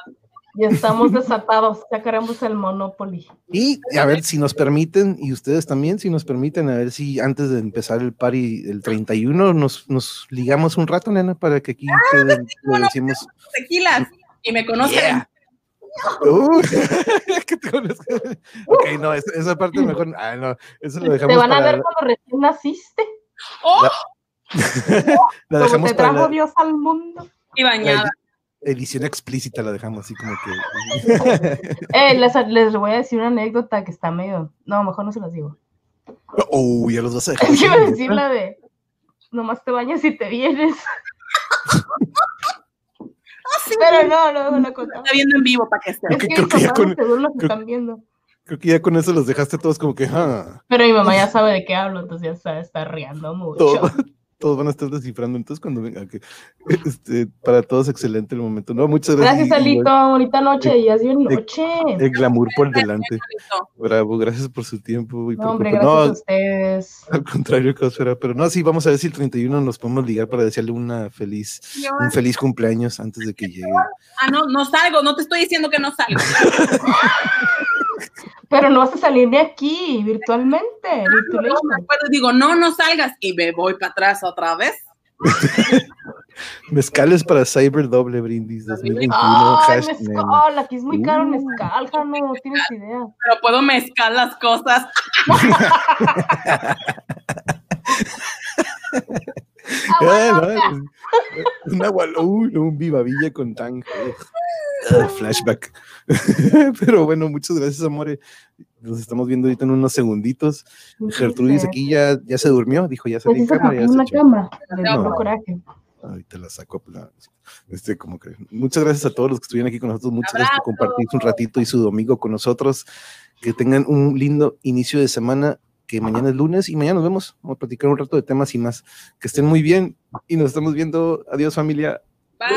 Ya estamos desatados. Ya queremos el Monopoly. Y a ver si nos permiten, y ustedes también, si nos permiten, a ver si antes de empezar el party el 31 nos, nos ligamos un rato, nena, para que aquí quede- le bueno. decimos. Tequilas. Y me conocen. Yeah. Uh, que te conozco. ok, no, esa, esa parte mejor. Ah, no, eso lo dejamos Te van a para. ver cuando recién naciste. ¡Oh! la Como dejamos te para trajo la, Dios al mundo. Y bañada. Edición explícita, la dejamos así como que. Eh, les, les voy a decir una anécdota que está medio. No, mejor no se las digo. oh, ya los vas a dejar. Es que iba a decir la de. Nomás te bañas y te vienes. Pero no, no, no, no. Está viendo en vivo para que esté. Es que que creo que ya con- seguro los creo- están viendo. Creo que ya con eso los dejaste todos como que. ah, Pero mi mamá ya sabe de qué hablo, entonces ya se está riendo mucho. todo. Todos van a estar descifrando. Entonces, cuando venga, que, este, para todos excelente el momento. No, muchas gracias. Gracias, y- Alito. Bonita noche. Ya es bien eh, noche. El glamour por delante. Bravo, gracias por su tiempo. Y No, por hombre, gracias a no, ustedes. al contrario, Cosfera, pero no, sí, vamos a ver si el 31 nos podemos ligar para desearle una feliz, un feliz cumpleaños antes de que llegue. Ah, no, no salgo, no te estoy diciendo que no salgo. Pero no vas a salir de aquí virtualmente. Me acuerdo y digo, no, no salgas y me voy para atrás otra vez. Mezcales para Cyber Doble Brindis 2021. Ay, hashtag- mezcal. Aquí es muy caro Uh. mezcal, Jano. No tienes idea. Pero puedo mezclar las cosas. Un agua, uy, un viva villa con tan Ah, flashback. Pero bueno, muchas gracias, amore. Nos estamos viendo ahorita en unos segunditos. Gertrudis aquí ya, ya se durmió, dijo ya salí Pues en cámara. ya se cama. No. coraje. Ahorita la saco. la- este, como que, muchas gracias a todos los que estuvieron aquí con nosotros. Muchas gracias por compartir un ratito y su domingo con nosotros. Que tengan un lindo inicio de semana. Que mañana es lunes y mañana nos vemos. Vamos a platicar un rato de temas y más. Que estén muy bien y nos estamos viendo. Adiós, familia. Bye.